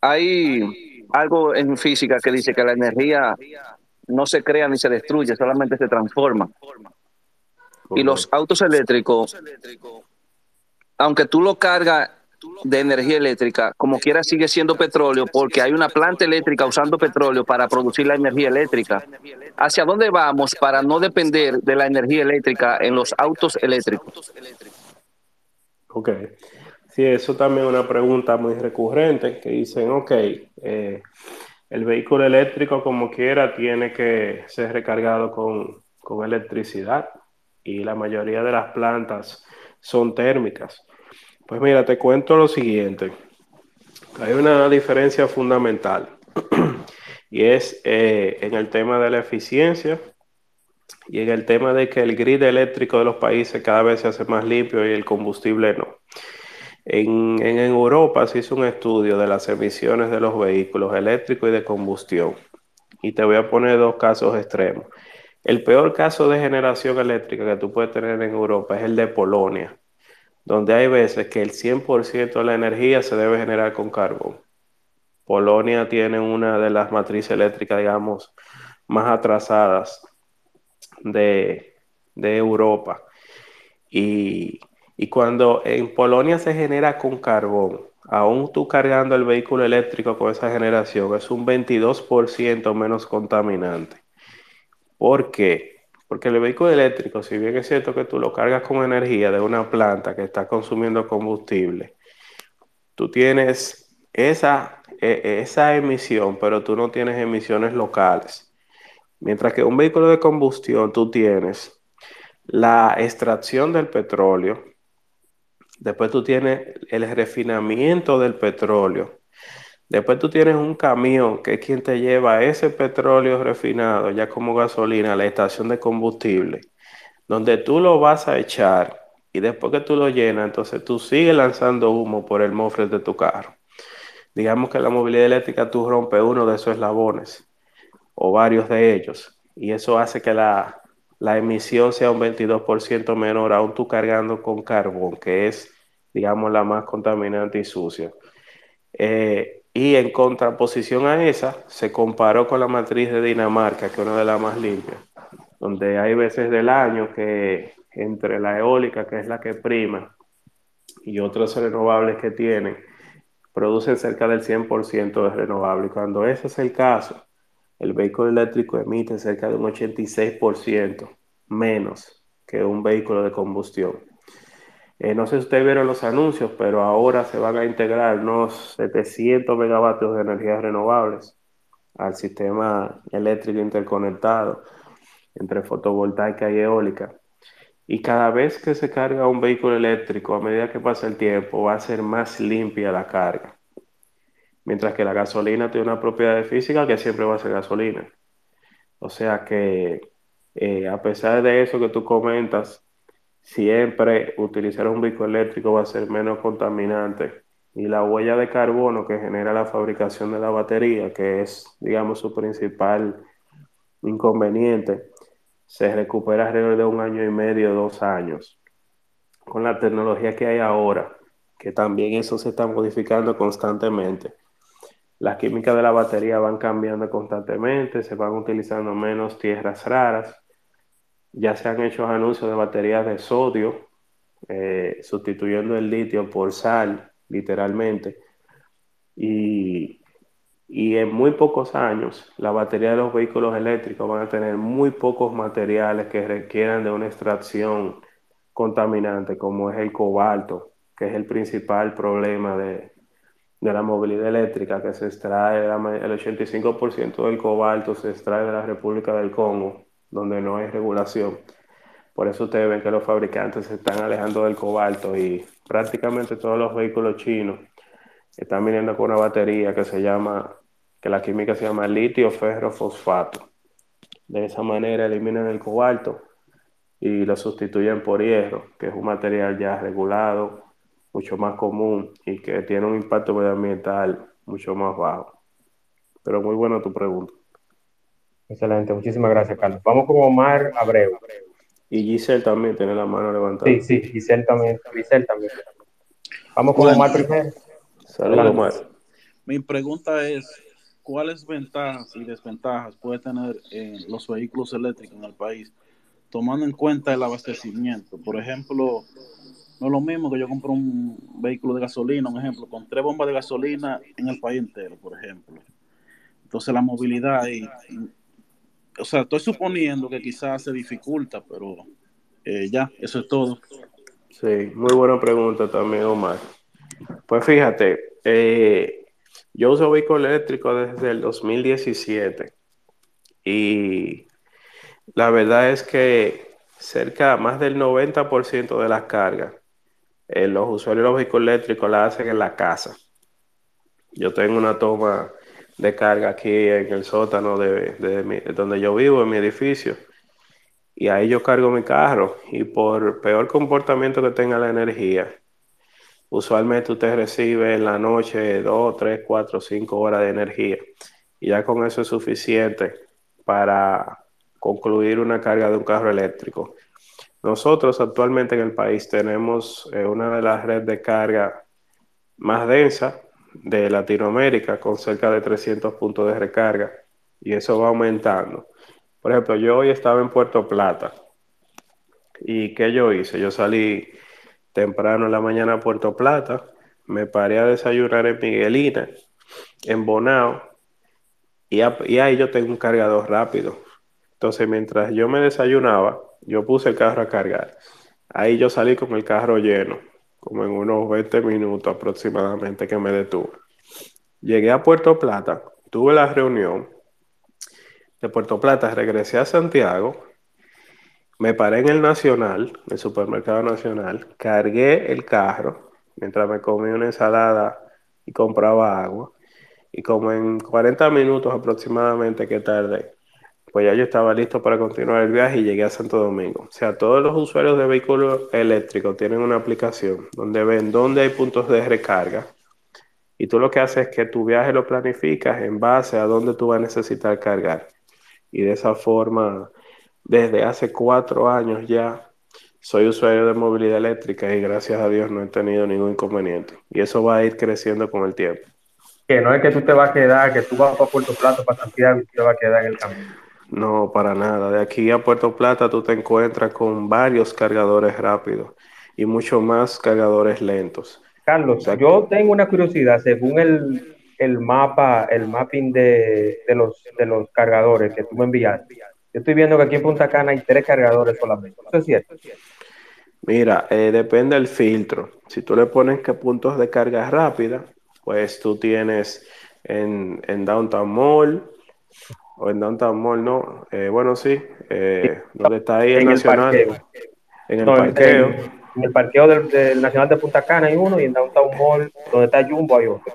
[SPEAKER 8] hay algo en física que dice que la energía no se crea ni se destruye, solamente se transforma. Y los autos eléctricos, aunque tú lo cargas de energía eléctrica, como quiera sigue siendo petróleo porque hay una planta eléctrica usando petróleo para producir la energía eléctrica. ¿Hacia dónde vamos para no depender de la energía eléctrica en los autos eléctricos?
[SPEAKER 3] Ok. Sí, eso también es una pregunta muy recurrente que dicen, ok, eh, el vehículo eléctrico como quiera tiene que ser recargado con, con electricidad y la mayoría de las plantas son térmicas. Pues mira, te cuento lo siguiente. Hay una diferencia fundamental [CLEARS THROAT] y es eh, en el tema de la eficiencia y en el tema de que el grid eléctrico de los países cada vez se hace más limpio y el combustible no. En, en Europa se hizo un estudio de las emisiones de los vehículos eléctricos y de combustión. Y te voy a poner dos casos extremos. El peor caso de generación eléctrica que tú puedes tener en Europa es el de Polonia, donde hay veces que el 100% de la energía se debe generar con carbón. Polonia tiene una de las matrices eléctricas, digamos, más atrasadas de, de Europa. Y, y cuando en Polonia se genera con carbón, aún tú cargando el vehículo eléctrico con esa generación, es un 22% menos contaminante. ¿Por qué? Porque el vehículo eléctrico, si bien es cierto que tú lo cargas con energía de una planta que está consumiendo combustible, tú tienes esa, eh, esa emisión, pero tú no tienes emisiones locales. Mientras que un vehículo de combustión, tú tienes la extracción del petróleo, después tú tienes el refinamiento del petróleo, después tú tienes un camión que es quien te lleva ese petróleo refinado ya como gasolina a la estación de combustible, donde tú lo vas a echar y después que tú lo llenas, entonces tú sigues lanzando humo por el mofle de tu carro. Digamos que la movilidad eléctrica tú rompes uno de esos eslabones o varios de ellos y eso hace que la, la emisión sea un 22% menor, aún tú cargando con carbón, que es, digamos, la más contaminante y sucia. Eh, y en contraposición a esa, se comparó con la matriz de Dinamarca, que es una de las más limpias, donde hay veces del año que entre la eólica, que es la que prima, y otras renovables que tienen, producen cerca del 100% de renovable. Y cuando ese es el caso, el vehículo eléctrico emite cerca de un 86% menos que un vehículo de combustión. Eh, no sé si ustedes vieron los anuncios, pero ahora se van a integrar unos 700 megavatios de energías renovables al sistema eléctrico interconectado entre fotovoltaica y eólica. Y cada vez que se carga un vehículo eléctrico, a medida que pasa el tiempo, va a ser más limpia la carga. Mientras que la gasolina tiene una propiedad física que siempre va a ser gasolina. O sea que eh, a pesar de eso que tú comentas, siempre utilizar un vehículo eléctrico va a ser menos contaminante. Y la huella de carbono que genera la fabricación de la batería, que es, digamos, su principal inconveniente, se recupera alrededor de un año y medio, dos años. Con la tecnología que hay ahora, que también eso se está modificando constantemente. Las químicas de la batería van cambiando constantemente, se van utilizando menos tierras raras. Ya se han hecho anuncios de baterías de sodio, eh, sustituyendo el litio por sal, literalmente. Y, en muy pocos años, la batería de los vehículos eléctricos van a tener muy pocos materiales que requieran de una extracción contaminante, como es el cobalto, que es el principal problema de, de la movilidad eléctrica que se extrae, el 85% del cobalto se extrae de la República del Congo, donde no hay regulación. Por eso ustedes ven que los fabricantes se están alejando del cobalto y prácticamente todos los vehículos chinos están viniendo con una batería que se llama, que la química se llama litio ferro fosfato. De esa manera eliminan el cobalto y lo sustituyen por hierro, que es un material ya regulado, mucho más común y que tiene un impacto medioambiental mucho más bajo. Pero muy buena tu pregunta.
[SPEAKER 2] Excelente, muchísimas gracias, Carlos. Vamos con Omar Abreu.
[SPEAKER 3] Y Giselle también tiene la mano levantada.
[SPEAKER 2] Sí, sí, Giselle también. Giselle también. Vamos con
[SPEAKER 9] Bueno.
[SPEAKER 2] Omar primero.
[SPEAKER 3] Saludos. Omar.
[SPEAKER 9] Mi pregunta es, ¿cuáles ventajas y desventajas puede tener eh, los vehículos eléctricos en el país, tomando en cuenta el abastecimiento? Por ejemplo, no es lo mismo que yo compro un vehículo de gasolina, un ejemplo, con tres bombas de gasolina en el país entero, por ejemplo. Entonces la movilidad y, y- o sea, estoy suponiendo que quizás se dificulta, pero eh, ya, eso es todo.
[SPEAKER 3] Sí, muy buena pregunta también, Omar. Pues fíjate, eh, yo uso vehículo eléctrico desde el 2017 y la verdad es que cerca, más del 90% de las cargas, eh, los usuarios de los vehículos eléctricos la hacen en la casa. Yo tengo una toma de carga aquí en el sótano de, de donde yo vivo, en mi edificio, y ahí yo cargo mi carro y por peor comportamiento que tenga la energía, usualmente usted recibe en la noche 2, 3, 4, 5 horas de energía y ya con eso es suficiente para concluir una carga de un carro eléctrico. Nosotros actualmente en el país tenemos eh, una de las redes de carga más densa de Latinoamérica con cerca de 300 puntos de recarga y eso va aumentando. Por ejemplo, yo hoy estaba en Puerto Plata y ¿qué yo hice? Yo salí temprano en la mañana a Puerto Plata, me paré a desayunar en Miguelina, en Bonao y, y ahí yo tengo un cargador rápido. Entonces, mientras yo me desayunaba, yo puse el carro a cargar. Ahí yo salí con el carro lleno, como en unos 20 minutos aproximadamente que me detuve. Llegué a Puerto Plata, tuve la reunión. De Puerto Plata regresé a Santiago, me paré en el Nacional, el supermercado Nacional, cargué el carro mientras me comí una ensalada y compraba agua. Y como en 40 minutos aproximadamente que tardé, pues ya yo estaba listo para continuar el viaje y llegué a Santo Domingo. O sea, todos los usuarios de vehículos eléctricos tienen una aplicación donde ven dónde hay puntos de recarga y tú lo que haces es que tu viaje lo planificas en base a dónde tú vas a necesitar cargar. Y de esa forma, desde hace cuatro años ya, soy usuario de movilidad eléctrica y gracias a Dios no he tenido ningún inconveniente. Y eso va a ir creciendo con el tiempo.
[SPEAKER 2] Que no es que tú te vas a quedar, que tú vas para Puerto Plata, para Santiago y te vas a quedar en el camino.
[SPEAKER 3] No, para nada. De aquí a Puerto Plata tú te encuentras con varios cargadores rápidos y mucho más cargadores lentos.
[SPEAKER 2] Carlos, yo tengo una curiosidad, según el, el mapa, el mapping de, de los, de los cargadores que tú me enviaste. Yo estoy viendo que aquí en Punta Cana hay tres cargadores solamente. ¿Eso es cierto?
[SPEAKER 3] Mira, eh, depende del filtro. Si tú le pones que puntos de carga rápida, pues tú tienes en, en Downtown Mall o en Downtown Mall, no. Eh, bueno, sí, eh, donde está ahí el
[SPEAKER 2] En el
[SPEAKER 3] Nacional,
[SPEAKER 2] parqueo.
[SPEAKER 3] en el
[SPEAKER 2] No,
[SPEAKER 3] parqueo.
[SPEAKER 2] En, en el parqueo del, del Nacional de Punta Cana hay uno y en Downtown Mall, donde está Jumbo, hay otro.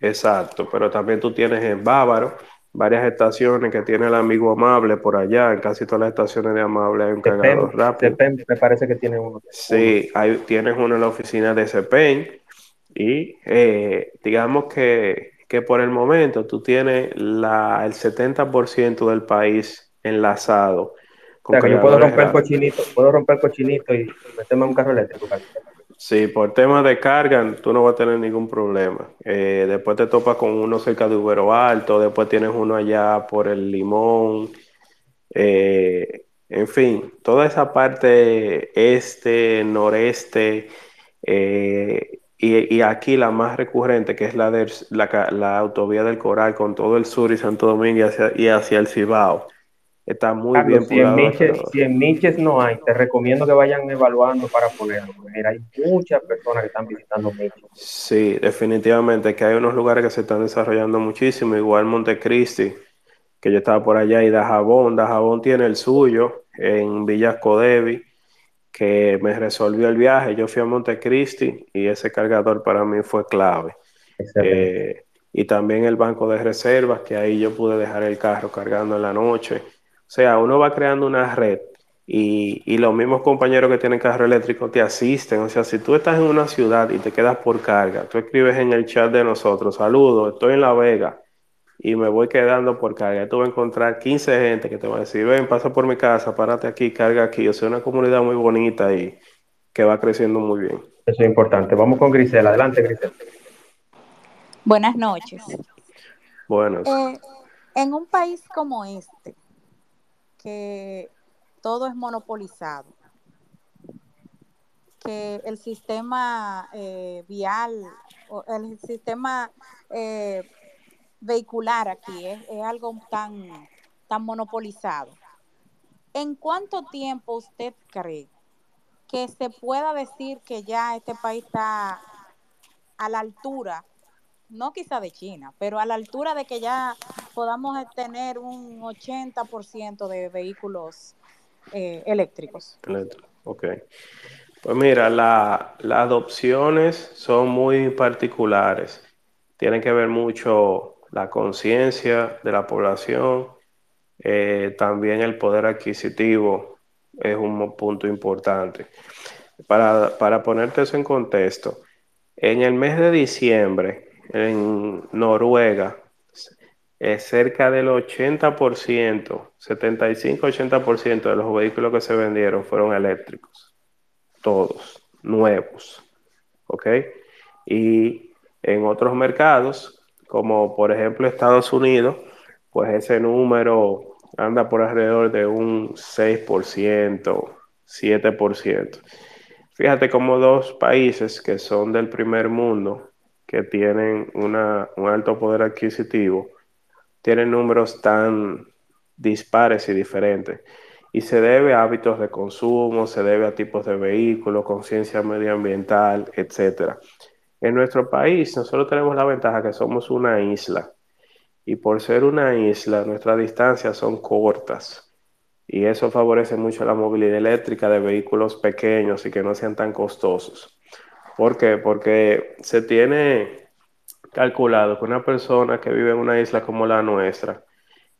[SPEAKER 3] Exacto, pero también tú tienes en Bávaro varias estaciones que tiene el amigo amable por allá. En casi todas las estaciones de amable hay un cargador rápido.
[SPEAKER 2] Cepem me parece que tiene uno.
[SPEAKER 3] Sí, hay, tienes uno en la oficina de CEPEN y eh, digamos que, que por el momento tú tienes la, el 70% del país enlazado
[SPEAKER 2] O
[SPEAKER 3] con
[SPEAKER 2] sea, que yo puedo romper cochinito, puedo romper cochinito y meterme en un carro eléctrico.
[SPEAKER 3] Sí, por temas de carga tú no vas a tener ningún problema. Eh, después te topas con uno cerca de Ubero Alto, después tienes uno allá por el Limón. Eh, en fin, toda esa parte este, noreste, eh, y, y aquí la más recurrente, que es la, de, la, la autovía del Coral con todo el sur y Santo Domingo y hacia, y hacia el Cibao. está muy bien
[SPEAKER 2] si en, Miches, si en Miches no hay, te recomiendo que vayan evaluando para ponerlo. Mira, hay muchas personas que están visitando Miches.
[SPEAKER 3] Sí, definitivamente que hay unos lugares que se están desarrollando muchísimo, igual Montecristi, que yo estaba por allá, y Dajabón. Dajabón tiene el suyo en Villas Codevi, que me resolvió el viaje. Yo fui a Montecristi y ese cargador para mí fue clave. Eh, y también el banco de reservas, que ahí yo pude dejar el carro cargando en la noche. O sea, uno va creando una red y, y los mismos compañeros que tienen carro eléctrico te asisten. O sea, si tú estás en una ciudad y te quedas por carga, tú escribes en el chat de nosotros, saludos, estoy en La Vega y me voy quedando por carga. Y tú vas a encontrar 15 gente que te va a decir, ven, pasa por mi casa, párate aquí, carga aquí. O sea, una comunidad muy bonita y que va creciendo muy bien.
[SPEAKER 2] Eso es importante. Vamos con Grisel. Adelante, Grisel.
[SPEAKER 10] Buenas noches.
[SPEAKER 3] Buenas.
[SPEAKER 10] Eh, en un país como este, que todo es monopolizado, que el sistema eh, vial, o el sistema eh, vehicular aquí es, es algo tan, tan monopolizado. ¿En cuánto tiempo usted cree que se pueda decir que ya este país está a la altura, no quizá de China, pero a la altura de que ya podamos tener un 80% de vehículos eh, eléctricos?
[SPEAKER 3] Eléctrico, Ok. Pues mira, la- las adopciones son muy particulares. Tienen que ver mucho la conciencia de la población, eh, también el poder adquisitivo es un punto importante. Para, para ponerte eso en contexto, en el mes de diciembre, en Noruega, cerca del 80%, 75-80% de los vehículos que se vendieron fueron eléctricos, todos, nuevos, ¿ok? Y en otros mercados, como por ejemplo Estados Unidos, pues ese número anda por alrededor de un 6%, 7%. Fíjate como dos países que son del primer mundo, que tienen una, un alto poder adquisitivo, tienen números tan dispares y diferentes. Y se debe a hábitos de consumo, se debe a tipos de vehículos, conciencia medioambiental, etcétera. En nuestro país, nosotros tenemos la ventaja que somos una isla. Y por ser una isla, nuestras distancias son cortas. Y eso favorece mucho la movilidad eléctrica de vehículos pequeños y que no sean tan costosos. ¿Por qué? Porque se tiene calculado que una persona que vive en una isla como la nuestra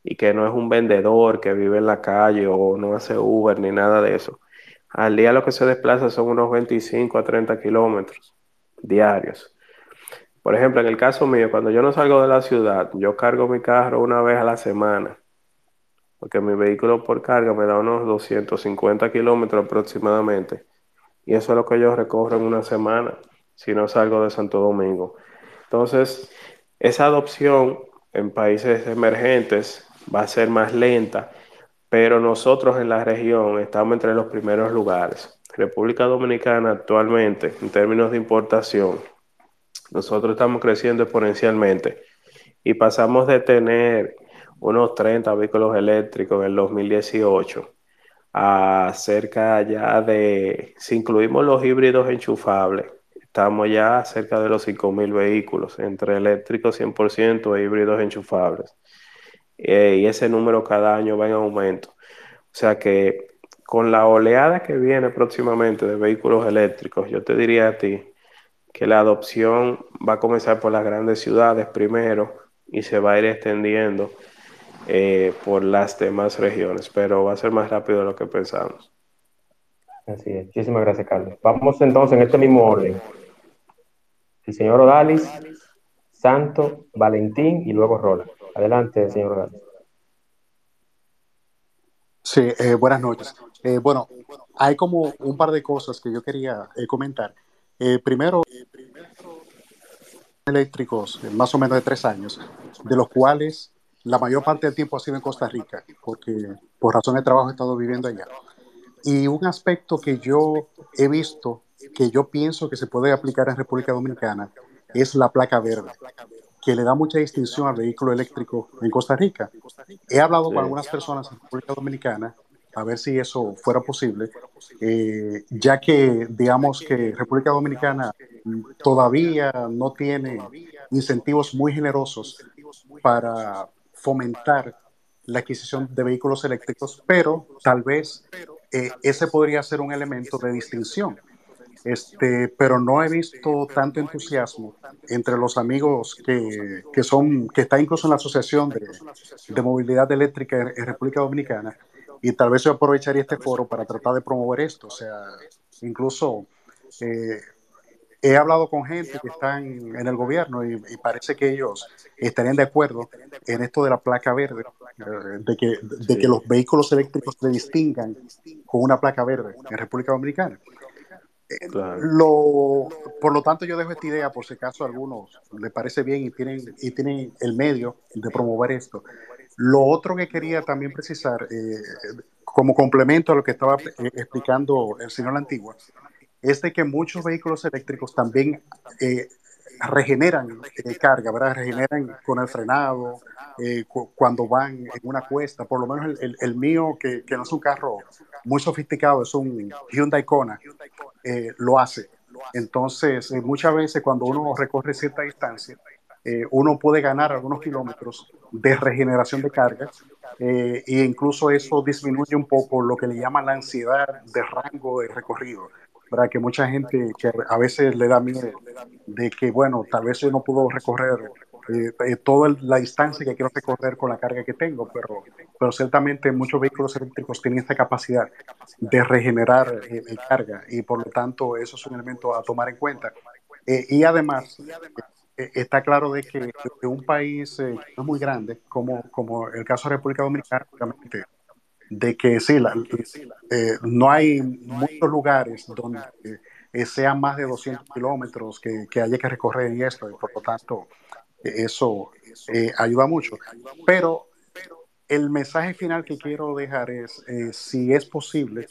[SPEAKER 3] y que no es un vendedor que vive en la calle o no hace Uber ni nada de eso, al día lo que se desplaza son unos 25 a 30 kilómetros diarios. Por ejemplo, en el caso mío, cuando yo no salgo de la ciudad, yo cargo mi carro una vez a la semana, porque mi vehículo por carga me da unos 250 kilómetros aproximadamente. Y eso es lo que yo recorro en una semana, si no salgo de Santo Domingo. Entonces, esa adopción en países emergentes va a ser más lenta, pero nosotros en la región estamos entre los primeros lugares. República Dominicana actualmente, en términos de importación, nosotros estamos creciendo exponencialmente y pasamos de tener unos 30 vehículos eléctricos en el 2018 a cerca ya de, si incluimos los híbridos enchufables, estamos ya cerca de los 5.000 vehículos entre eléctricos 100% e híbridos enchufables. Eh, y ese número cada año va en aumento. O sea que con la oleada que viene próximamente de vehículos eléctricos, yo te diría a ti que la adopción va a comenzar por las grandes ciudades primero y se va a ir extendiendo eh, por las demás regiones, pero va a ser más rápido de lo que pensamos.
[SPEAKER 2] Así es. Muchísimas gracias, Carlos. Vamos entonces en este mismo orden. El señor Odalis, Santo, Valentín y luego Rola. Adelante, señor Odalis.
[SPEAKER 11] Sí, eh, buenas noches. Eh, bueno, hay como un par de cosas que yo quería eh, comentar. Eh, primero, eléctricos, eh, más o menos de tres años, de los cuales la mayor parte del tiempo ha sido en Costa Rica, porque por razón de trabajo he estado viviendo allá. Y un aspecto que yo he visto, que yo pienso que se puede aplicar en República Dominicana, es la placa verde, que le da mucha distinción al vehículo eléctrico en Costa Rica. He hablado con algunas personas en República Dominicana a ver si eso fuera posible, eh, ya que digamos que República Dominicana todavía no tiene incentivos muy generosos para fomentar la adquisición de vehículos eléctricos, pero tal vez eh, ese podría ser un elemento de distinción. Este, pero no he visto tanto entusiasmo entre los amigos que, que son, que está incluso en la Asociación de, de Movilidad Eléctrica en República Dominicana, y tal vez yo aprovecharía este foro para tratar de promover esto. O sea, incluso eh, he hablado con gente que están en el gobierno y, y parece que ellos estarían de acuerdo en esto de la placa verde, eh, de que, de que los vehículos eléctricos se distingan con una placa verde en República Dominicana.
[SPEAKER 3] Claro.
[SPEAKER 11] Lo, por lo tanto, yo dejo esta idea por si acaso a algunos les parece bien y tienen, y tienen el medio de promover esto. Lo otro que quería también precisar, eh, como complemento a lo que estaba eh, explicando el señor Antigua, es de que muchos vehículos eléctricos también eh, regeneran eh, carga, ¿verdad? Regeneran con el frenado, eh, cu- cuando van en una cuesta. Por lo menos el, el- el mío, que, que no es un carro muy sofisticado, es un Hyundai Kona, eh, lo hace. Entonces, muchas veces cuando uno recorre cierta distancia, eh, uno puede ganar algunos kilómetros de regeneración de carga eh, e incluso eso disminuye un poco lo que le llaman la ansiedad de rango de recorrido. ¿verdad? Que mucha gente a veces le da miedo de que, bueno, tal vez yo no puedo recorrer eh, eh, toda la distancia que quiero recorrer con la carga que tengo, pero, pero ciertamente muchos vehículos eléctricos tienen esta capacidad de regenerar eh, carga y por lo tanto eso es un elemento a tomar en cuenta. Y además, está claro de que, que un país eh, muy grande, como, como el caso de República Dominicana, de que sí, la- eh, no hay muchos lugares donde eh, sean más de 200 kilómetros que, que haya que recorrer y esto, y por lo tanto, eh, eso eh, ayuda mucho. Pero el mensaje final que quiero dejar es, eh, si es posible,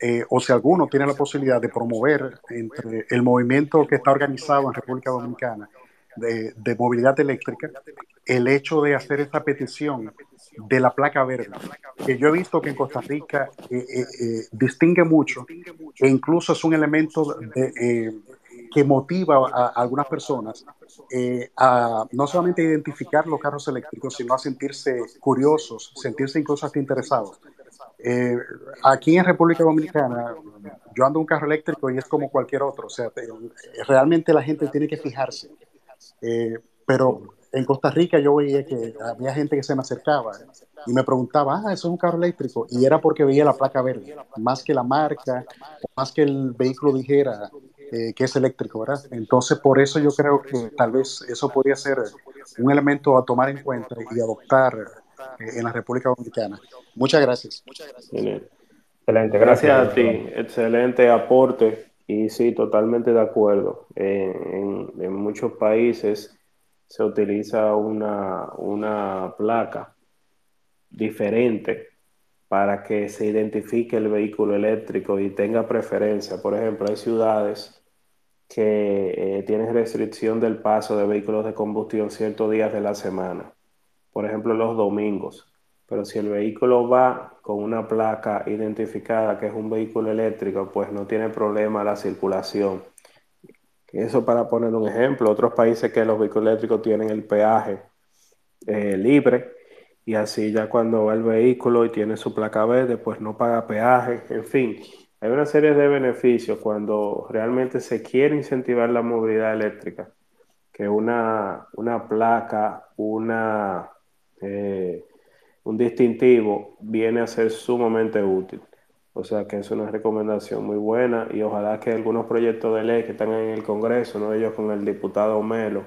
[SPEAKER 11] eh, o si alguno tiene la posibilidad de promover entre el movimiento que está organizado en República Dominicana de, de movilidad eléctrica, el hecho de hacer esta petición de la placa verde, que yo he visto que en Costa Rica eh, eh, eh, distingue mucho e incluso es un elemento de, eh, que motiva a, algunas personas eh, a no solamente identificar los carros eléctricos, sino a sentirse curiosos, sentirse incluso hasta interesados. Eh, aquí en República Dominicana, yo ando un carro eléctrico y es como cualquier otro, o sea, te- realmente la gente tiene que fijarse. Eh, pero en Costa Rica yo veía que había gente que se me acercaba y me preguntaba, ah, eso es un carro eléctrico, y era porque veía la placa verde, más que la marca, más que el vehículo dijera eh, que es eléctrico, ¿verdad? Entonces, por eso yo creo que tal vez eso podría ser un elemento a tomar en cuenta y adoptar eh, en la República Dominicana. Muchas gracias.
[SPEAKER 2] Excelente,
[SPEAKER 3] Gracias
[SPEAKER 2] gracias.
[SPEAKER 3] a ti, excelente aporte y sí, totalmente de acuerdo. Eh, en, muchos países se utiliza una, una placa diferente para que se identifique el vehículo eléctrico y tenga preferencia. Por ejemplo, hay ciudades que eh, tienen restricción del paso de vehículos de combustión ciertos días de la semana, por ejemplo, los domingos. Pero si el vehículo va con una placa identificada que es un vehículo eléctrico, pues no tiene problema la circulación. Eso para poner un ejemplo. Otros países que los vehículos eléctricos tienen el peaje eh, libre y así ya cuando va el vehículo y tiene su placa verde, pues no paga peaje. En fin, hay una serie de beneficios cuando realmente se quiere incentivar la movilidad eléctrica, que una, una placa, una... eh, un distintivo viene a ser sumamente útil. O sea que es una recomendación muy buena y ojalá que algunos proyectos de ley que están en el Congreso, no ellos con el diputado Melo,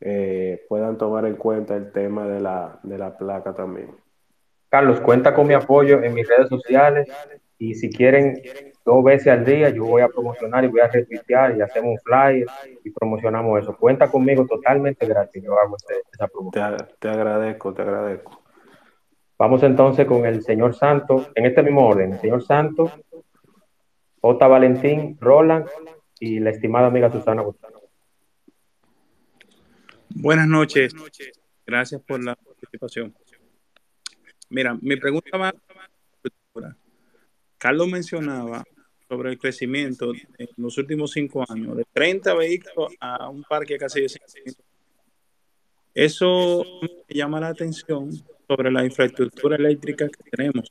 [SPEAKER 3] eh, puedan tomar en cuenta el tema de la, de la placa también.
[SPEAKER 2] Carlos, cuenta con mi apoyo en mis redes sociales y si quieren dos veces al día yo voy a promocionar y voy a retuitear y hacemos un flyer y promocionamos eso. Cuenta conmigo totalmente gratis, yo hago ese- esa promoción.
[SPEAKER 3] Te, te agradezco, te agradezco.
[SPEAKER 2] Vamos entonces con el señor Santos, en este mismo orden, señor Santos, J. Valentín, Roland y la estimada amiga Susana Guzmán.
[SPEAKER 12] Buenas noches. Gracias por la participación. Mira, mi pregunta va Carlos mencionaba sobre el crecimiento en los últimos cinco años, de 30 vehículos a un parque casi de 500. Eso me llama la atención sobre la infraestructura eléctrica que tenemos.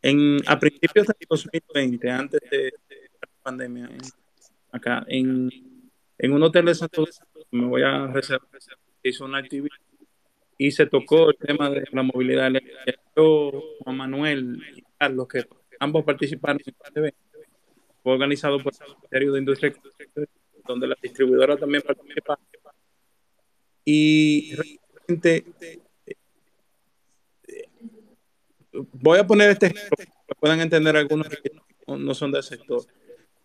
[SPEAKER 12] En, a principios de 2020, antes de la pandemia, en- acá en, en un hotel de Santo me voy a reservar, se hizo una actividad y se tocó el tema de la movilidad eléctrica. Yo, Juan Manuel y Carlos, que ambos participaron en este evento, fue organizado por el Ministerio de Industria donde la distribuidora también participa. Y realmente, voy a poner este ejemplo para que puedan entender algunos que no, son del sector.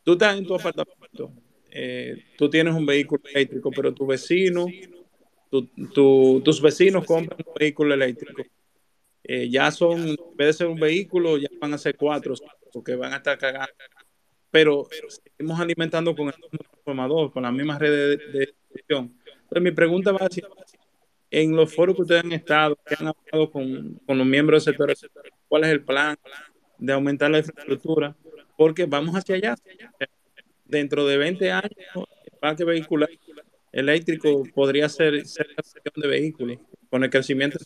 [SPEAKER 12] Tú estás en tu apartamento, eh, tú tienes un vehículo eléctrico, pero tu vecino, tu- tu- tus vecinos compran un vehículo eléctrico. Eh, ya son, en vez de ser un vehículo, ya van a ser cuatro, porque van a estar cagando. Pero seguimos alimentando con el mismo transformador, con las mismas redes de, distribución. Entonces, mi pregunta va hacia en los foros que ustedes han estado, que han hablado con, con los miembros del sector, ¿cuál es el plan de aumentar la infraestructura? Porque vamos hacia allá. Dentro de 20 años, el parque vehicular eléctrico podría ser, ser la sección de vehículos con el crecimiento.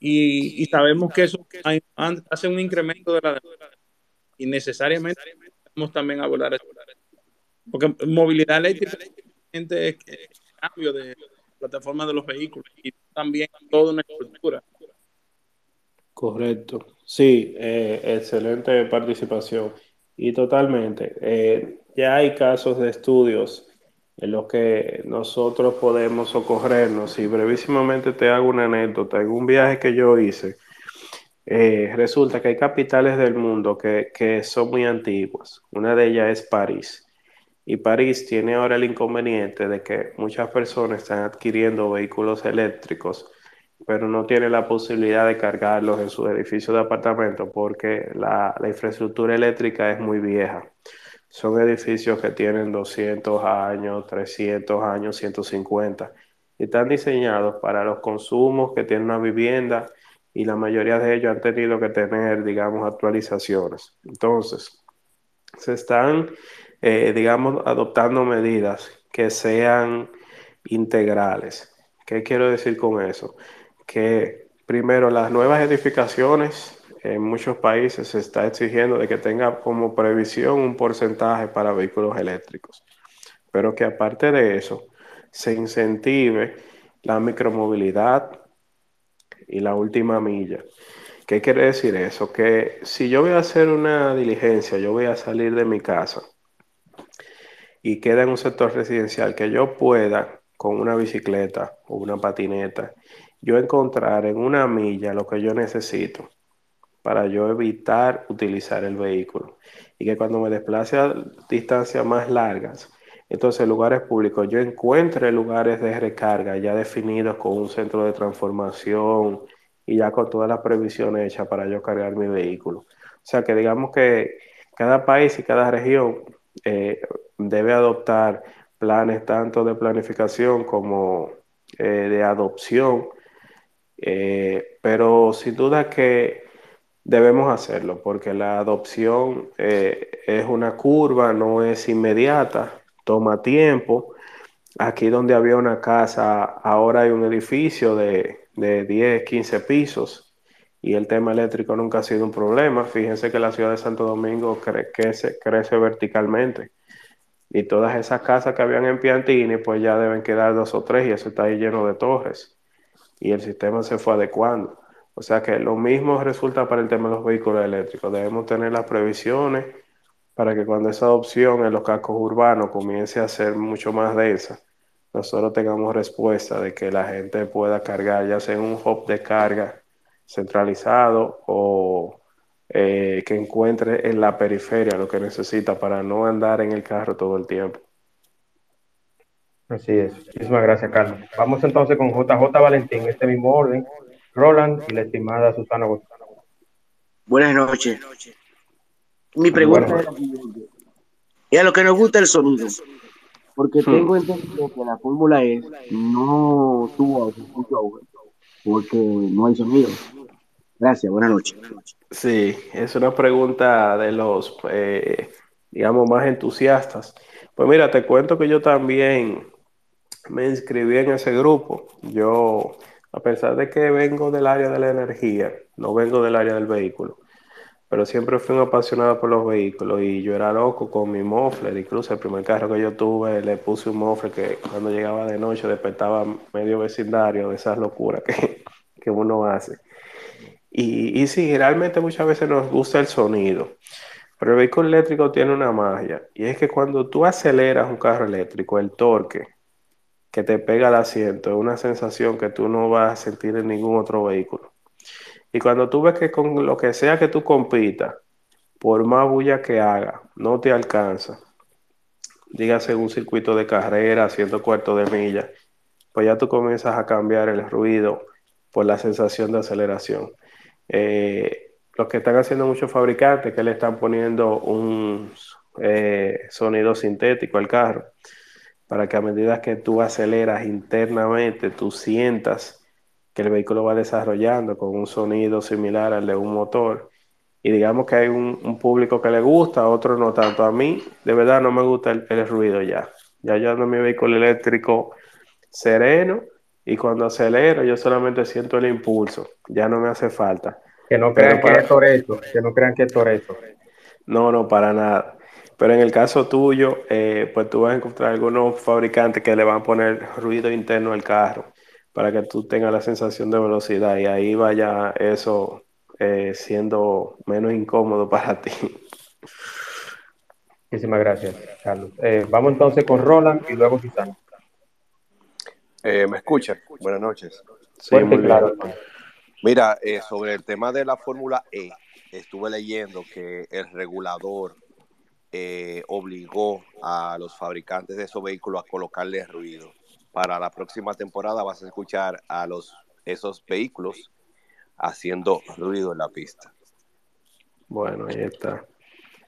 [SPEAKER 12] Y, y sabemos que eso hace un incremento de la. Y necesariamente vamos también a eso. Porque movilidad eléctrica es el cambio de plataforma de los vehículos y también toda una estructura.
[SPEAKER 3] Correcto. Sí, eh, excelente participación. Y totalmente. eh, ya hay casos de estudios en los que nosotros podemos socorrernos. Y brevísimamente te hago una anécdota. En un viaje que yo hice, eh, resulta que hay capitales del mundo que, que son muy antiguas. Una de ellas es París. Y París tiene ahora el inconveniente de que muchas personas están adquiriendo vehículos eléctricos, pero no tienen la posibilidad de cargarlos en sus edificios de apartamentos porque la, la infraestructura eléctrica es muy vieja. Son edificios que tienen 200 años, 300 años, 150 y están diseñados para los consumos que tiene una vivienda y la mayoría de ellos han tenido que tener, digamos, actualizaciones. Entonces, se están, eh, digamos, adoptando medidas que sean integrales. ¿Qué quiero decir con eso? Que primero las nuevas edificaciones en muchos países se está exigiendo de que tenga como previsión un porcentaje para vehículos eléctricos, pero que aparte de eso se incentive la micromovilidad y la última milla. ¿Qué quiere decir eso? Que si yo voy a hacer una diligencia, yo voy a salir de mi casa y queda en un sector residencial que yo pueda con una bicicleta o una patineta, yo encontrar en una milla lo que yo necesito para yo evitar utilizar el vehículo y que cuando me desplace a distancias más largas, entonces en lugares públicos yo encuentre lugares de recarga ya definidos con un centro de transformación y ya con todas las previsiones hechas para yo cargar mi vehículo. O sea que digamos que cada país y cada región eh, debe adoptar planes tanto de planificación como eh, de adopción, eh, pero sin duda que debemos hacerlo porque la adopción eh, es una curva, no es inmediata, toma tiempo. Aquí donde había una casa, ahora hay un edificio de, de 10, 15 pisos y el tema eléctrico nunca ha sido un problema. Fíjense que la ciudad de Santo Domingo cre crece, crece verticalmente y todas esas casas que habían en Piantini pues ya deben quedar dos o tres y eso está ahí lleno de torres y el sistema se fue adecuando. O sea que lo mismo resulta para el tema de los vehículos eléctricos. Debemos tener las previsiones para que cuando esa adopción en los cascos urbanos comience a ser mucho más densa, nosotros tengamos respuesta de que la gente pueda cargar ya sea en un hub de carga centralizado o eh, que encuentre en la periferia lo que necesita para no andar en el carro todo el tiempo.
[SPEAKER 2] Así es. Muchísimas gracias, Carlos. Vamos entonces con JJ Valentín, este mismo orden, Roland y la estimada Susana González.
[SPEAKER 13] Buenas noches. Mi pregunta es la siguiente. Y a lo que nos gusta el sonido, Porque
[SPEAKER 3] Hmm.
[SPEAKER 13] tengo entendido que la Fórmula E no tuvo mucho auge porque no hay sonido. Gracias, buenas noches.
[SPEAKER 3] Sí, es una pregunta de los, eh, digamos, más entusiastas. Pues mira, te cuento que yo también me inscribí en ese grupo. Yo, a pesar de que vengo del área de la energía, no vengo del área del vehículo, pero siempre fui un apasionado por los vehículos y yo era loco con mi muffler. Incluso el primer carro que yo tuve le puse un muffler que cuando llegaba de noche despertaba medio vecindario de esas locuras que, que uno hace. Y, y sí, realmente muchas veces nos gusta el sonido, pero el vehículo eléctrico tiene una magia y es que cuando tú aceleras un carro eléctrico, el torque que te pega al asiento es una sensación que tú no vas a sentir en ningún otro vehículo. Y cuando tú ves que con lo que sea que tú compitas, por más bulla que haga, no te alcanza, dígase un circuito de carrera, haciendo cuarto de milla, pues ya tú comienzas a cambiar el ruido por la sensación de aceleración. Eh, lo que están haciendo muchos fabricantes que le están poniendo un eh, sonido sintético al carro para que a medida que tú aceleras internamente, tú sientas que el vehículo va desarrollando con un sonido similar al de un motor. Y digamos que hay un, público que le gusta, otro no tanto. A mí, de verdad, no me gusta el, el ruido ya. Ya yo ando en mi vehículo eléctrico sereno y cuando acelero yo solamente siento el impulso. Ya no me hace falta.
[SPEAKER 2] Que no crean que es Toreto, que no crean que es Toreto.
[SPEAKER 3] No, no, para nada. Pero en el caso tuyo, eh, pues tú vas a encontrar algunos fabricantes que le van a poner ruido interno al carro para que tú tengas la sensación de velocidad y ahí vaya eso eh, siendo menos incómodo [LAUGHS] para ti.
[SPEAKER 2] Muchísimas gracias, Carlos. Eh, vamos entonces con Roland y luego Susana.
[SPEAKER 14] Eh, ¿Me escuchan? Buenas noches.
[SPEAKER 3] Sí, muy bien.
[SPEAKER 2] hermano.
[SPEAKER 14] Mira, eh, sobre el tema de la Fórmula E, estuve leyendo que el regulador eh, obligó a los fabricantes de esos vehículos a colocarle ruido. Para la próxima temporada vas a escuchar a los esos vehículos haciendo ruido en la pista.
[SPEAKER 3] Bueno, ahí está.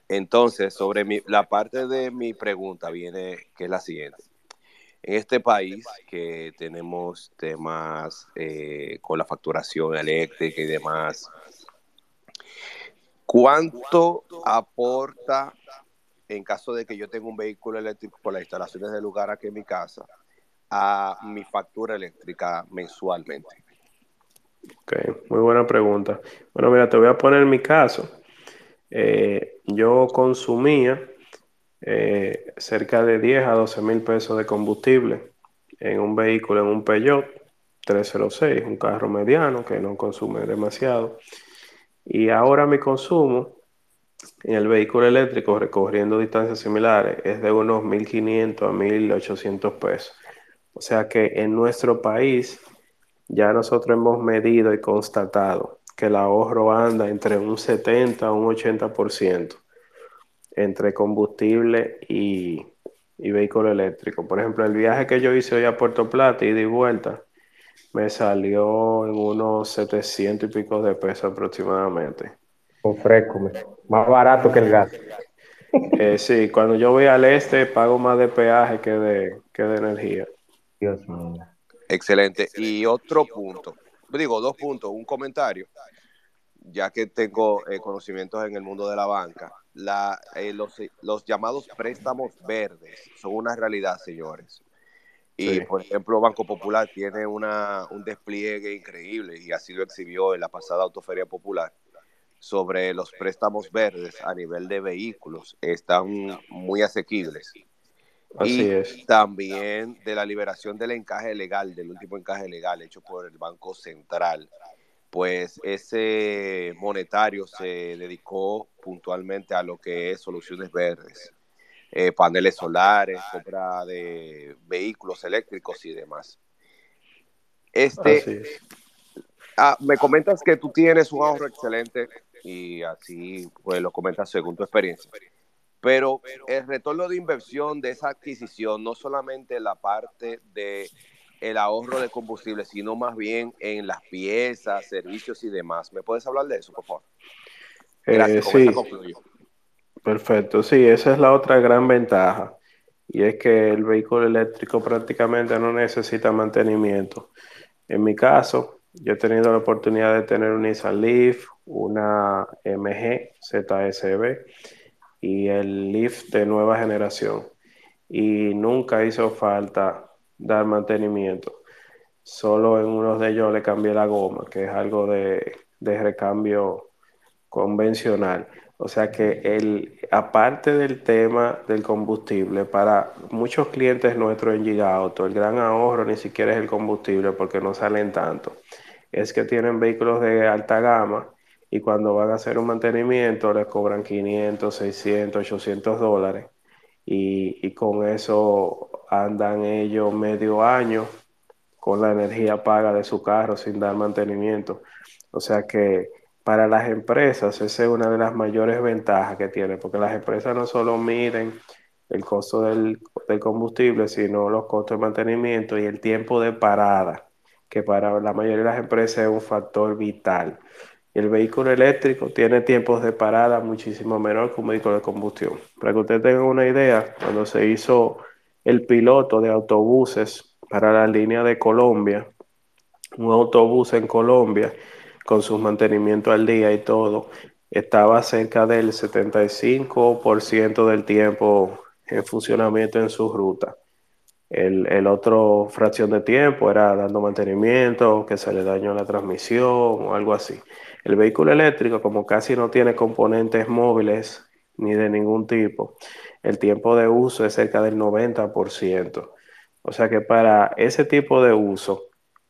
[SPEAKER 14] Entonces, sobre mi, la parte de mi pregunta viene, que es la siguiente. En este país que tenemos temas eh, con la facturación eléctrica y demás, ¿cuánto aporta en caso de que yo tenga un vehículo eléctrico por las instalaciones del lugar aquí en mi casa a mi factura eléctrica mensualmente?
[SPEAKER 3] Ok, muy buena pregunta. Bueno, mira, te voy a poner mi caso. Eh, yo consumía eh, cerca de 10 a 12 mil pesos de combustible en un vehículo, en un Peugeot 306, un carro mediano que no consume demasiado. Y ahora mi consumo en el vehículo eléctrico, recorriendo distancias similares, es de unos 1.500 a 1.800 pesos. O sea que en nuestro país ya nosotros hemos medido y constatado que el ahorro anda entre un 70 a un 80% entre combustible y, y vehículo eléctrico. Por ejemplo, el viaje que yo hice hoy a Puerto Plata, ida y vuelta, me salió en unos 700 y pico de pesos aproximadamente.
[SPEAKER 2] Con fresco, más barato que el gas.
[SPEAKER 3] Eh, sí, cuando yo voy al este pago más de peaje que de, que de energía.
[SPEAKER 2] Dios mío.
[SPEAKER 14] Excelente. Y otro punto, digo dos puntos, un comentario, ya que tengo eh, conocimientos en el mundo de la banca. La, eh, los, los llamados préstamos verdes son una realidad, señores. Y,
[SPEAKER 3] Sí.
[SPEAKER 14] por ejemplo, Banco Popular tiene una, un despliegue increíble y así lo exhibió en la pasada Autoferia Popular sobre los préstamos verdes a nivel de vehículos. Están muy asequibles.
[SPEAKER 3] Así
[SPEAKER 14] y
[SPEAKER 3] es.
[SPEAKER 14] también de la liberación del encaje legal, del último encaje legal hecho por el Banco Central. Pues ese monetario se dedicó puntualmente a lo que es soluciones verdes, eh, paneles solares, compra de vehículos eléctricos y demás. Este,
[SPEAKER 3] es.
[SPEAKER 14] ah, me comentas que tú tienes un ahorro excelente y así pues lo comentas según tu experiencia. Pero el retorno de inversión de esa adquisición, no solamente la parte de el ahorro de combustible, sino más bien en las piezas, servicios y demás. ¿Me puedes hablar de eso, por favor?
[SPEAKER 3] Eh,
[SPEAKER 14] Gracias,
[SPEAKER 3] sí, perfecto. Sí, esa es la otra gran ventaja. y es que el vehículo eléctrico prácticamente no necesita mantenimiento. En mi caso, yo he tenido la oportunidad de tener un Nissan Leaf, una MG ZSB y el Leaf de nueva generación. Y nunca hizo falta dar mantenimiento. Solo en uno de ellos le cambié la goma, que es algo de, de recambio convencional. O sea que el, aparte del tema del combustible, para muchos clientes nuestros en Giga Auto, el gran ahorro ni siquiera es el combustible porque no salen tanto. Es que tienen vehículos de alta gama y cuando van a hacer un mantenimiento les cobran 500, 600, 800 dólares y, y con eso andan ellos medio año con la energía paga de su carro sin dar mantenimiento. O sea que para las empresas esa es una de las mayores ventajas que tiene, porque las empresas no solo miden el costo del, del, combustible, sino los costos de mantenimiento y el tiempo de parada, que para la mayoría de las empresas es un factor vital. El vehículo eléctrico tiene tiempos de parada muchísimo menor que un vehículo de combustión. Para que ustedes tengan una idea, cuando se hizo el piloto de autobuses para la línea de Colombia, un autobús en Colombia, con sus mantenimientos al día y todo, estaba cerca del 75% del tiempo en funcionamiento en su ruta. El, el, otro fracción de tiempo era dando mantenimiento, que se le dañó la transmisión o algo así. El vehículo eléctrico, como casi no tiene componentes móviles ni de ningún tipo, el tiempo de uso es cerca del 90%. O sea que para ese tipo de uso,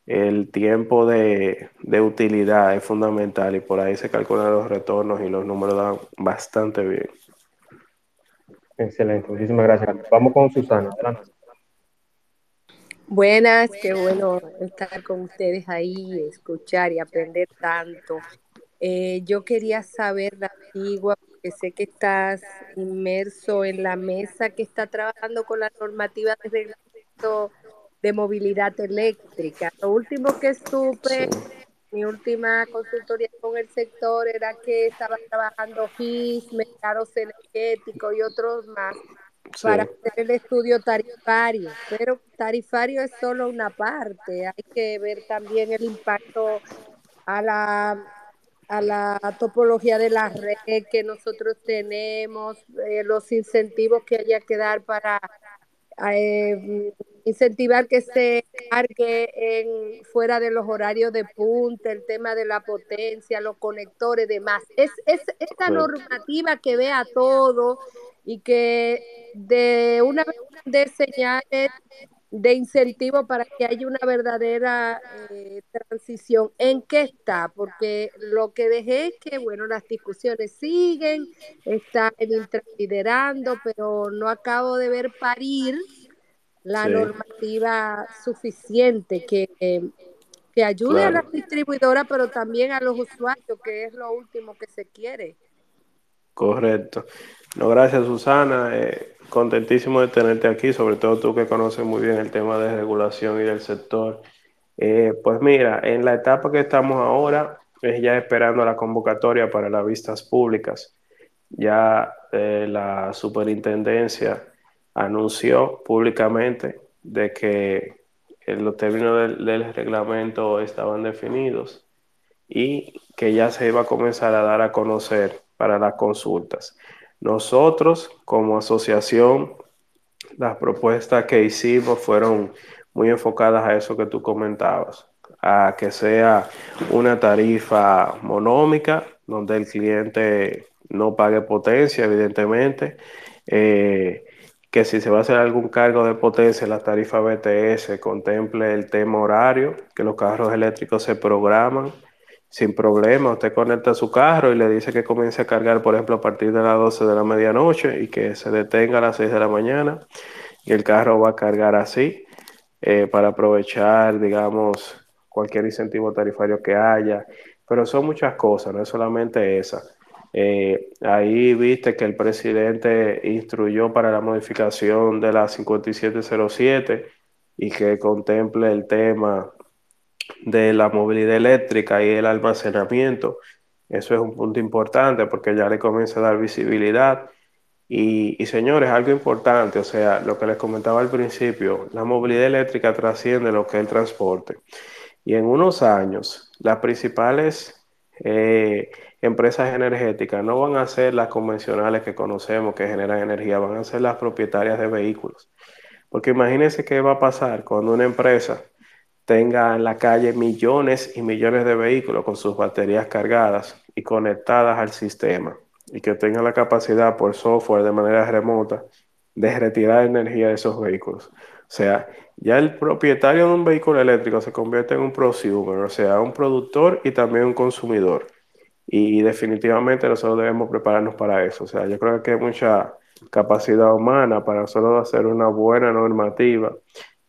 [SPEAKER 3] el tiempo de, de, utilidad es fundamental y por ahí se calculan los retornos y los números dan bastante bien.
[SPEAKER 2] Excelente, muchísimas gracias. Vamos con Susana. Adelante.
[SPEAKER 15] Buenas, qué bueno estar con ustedes ahí, escuchar y aprender tanto. Eh, yo quería saber, la antigua, porque sé que estás inmerso en la mesa que está trabajando con la normativa de reglamento de movilidad eléctrica. Lo último que supe, sí. mi última consultoría con el sector era que estaba trabajando GIS, mercados energéticos y otros más sí. para hacer el estudio tarifario, pero tarifario es solo una parte, hay que ver también el impacto a la a la topología de la red que nosotros tenemos, eh, los incentivos que haya que dar para eh, incentivar que se cargue en, fuera de los horarios de punta, el tema de la potencia, los conectores, demás. Es, es esta normativa que vea todo y que de una vez de señales de incentivo para que haya una verdadera eh, transición. ¿En qué está? Porque lo que dejé es que, bueno, las discusiones siguen, está el Intra liderando, pero no acabo de ver parir la sí. normativa suficiente que, que ayude claro. a la distribuidora, pero también a los usuarios, que es lo último que se quiere.
[SPEAKER 3] Correcto. No, gracias Susana. Eh, contentísimo de tenerte aquí, sobre todo tú que conoces muy bien el tema de regulación y del sector. Eh, pues mira, en la etapa que estamos ahora, es ya esperando la convocatoria para las vistas públicas. Ya eh, la superintendencia anunció públicamente de que los términos del, reglamento estaban definidos y que ya se iba a comenzar a dar a conocer para las consultas. Nosotros como asociación, las propuestas que hicimos fueron muy enfocadas a eso que tú comentabas, a que sea una tarifa monómica, donde el cliente no pague potencia, evidentemente, eh, que si se va a hacer algún cargo de potencia, la tarifa BTS contemple el tema horario, que los carros eléctricos se programan sin problema. Usted conecta su carro y le dice que comience a cargar, por ejemplo, a partir de las 12 de la medianoche y que se detenga a las 6 de la mañana. Y el carro va a cargar así eh, para aprovechar, digamos, cualquier incentivo tarifario que haya. Pero son muchas cosas, no es solamente esa. Eh, ahí viste que el presidente instruyó para la modificación de la 5707 y que contemple el tema de la movilidad eléctrica y el almacenamiento. Eso es un punto importante porque ya le comienza a dar visibilidad Y, y, señores, algo importante, o sea, lo que les comentaba al principio, la movilidad eléctrica trasciende lo que es el transporte. Y en unos años, las principales eh, empresas energéticas no van a ser las convencionales que conocemos que generan energía, van a ser las propietarias de vehículos. Porque imagínense qué va a pasar cuando una empresa tenga en la calle millones y millones de vehículos con sus baterías cargadas y conectadas al sistema y que tenga la capacidad por software de manera remota de retirar energía de esos vehículos. O sea, ya el propietario de un vehículo eléctrico se convierte en un prosumer, o sea, un productor y también un consumidor. Y definitivamente nosotros debemos prepararnos para eso. O sea, yo creo que hay mucha capacidad humana para solo hacer una buena normativa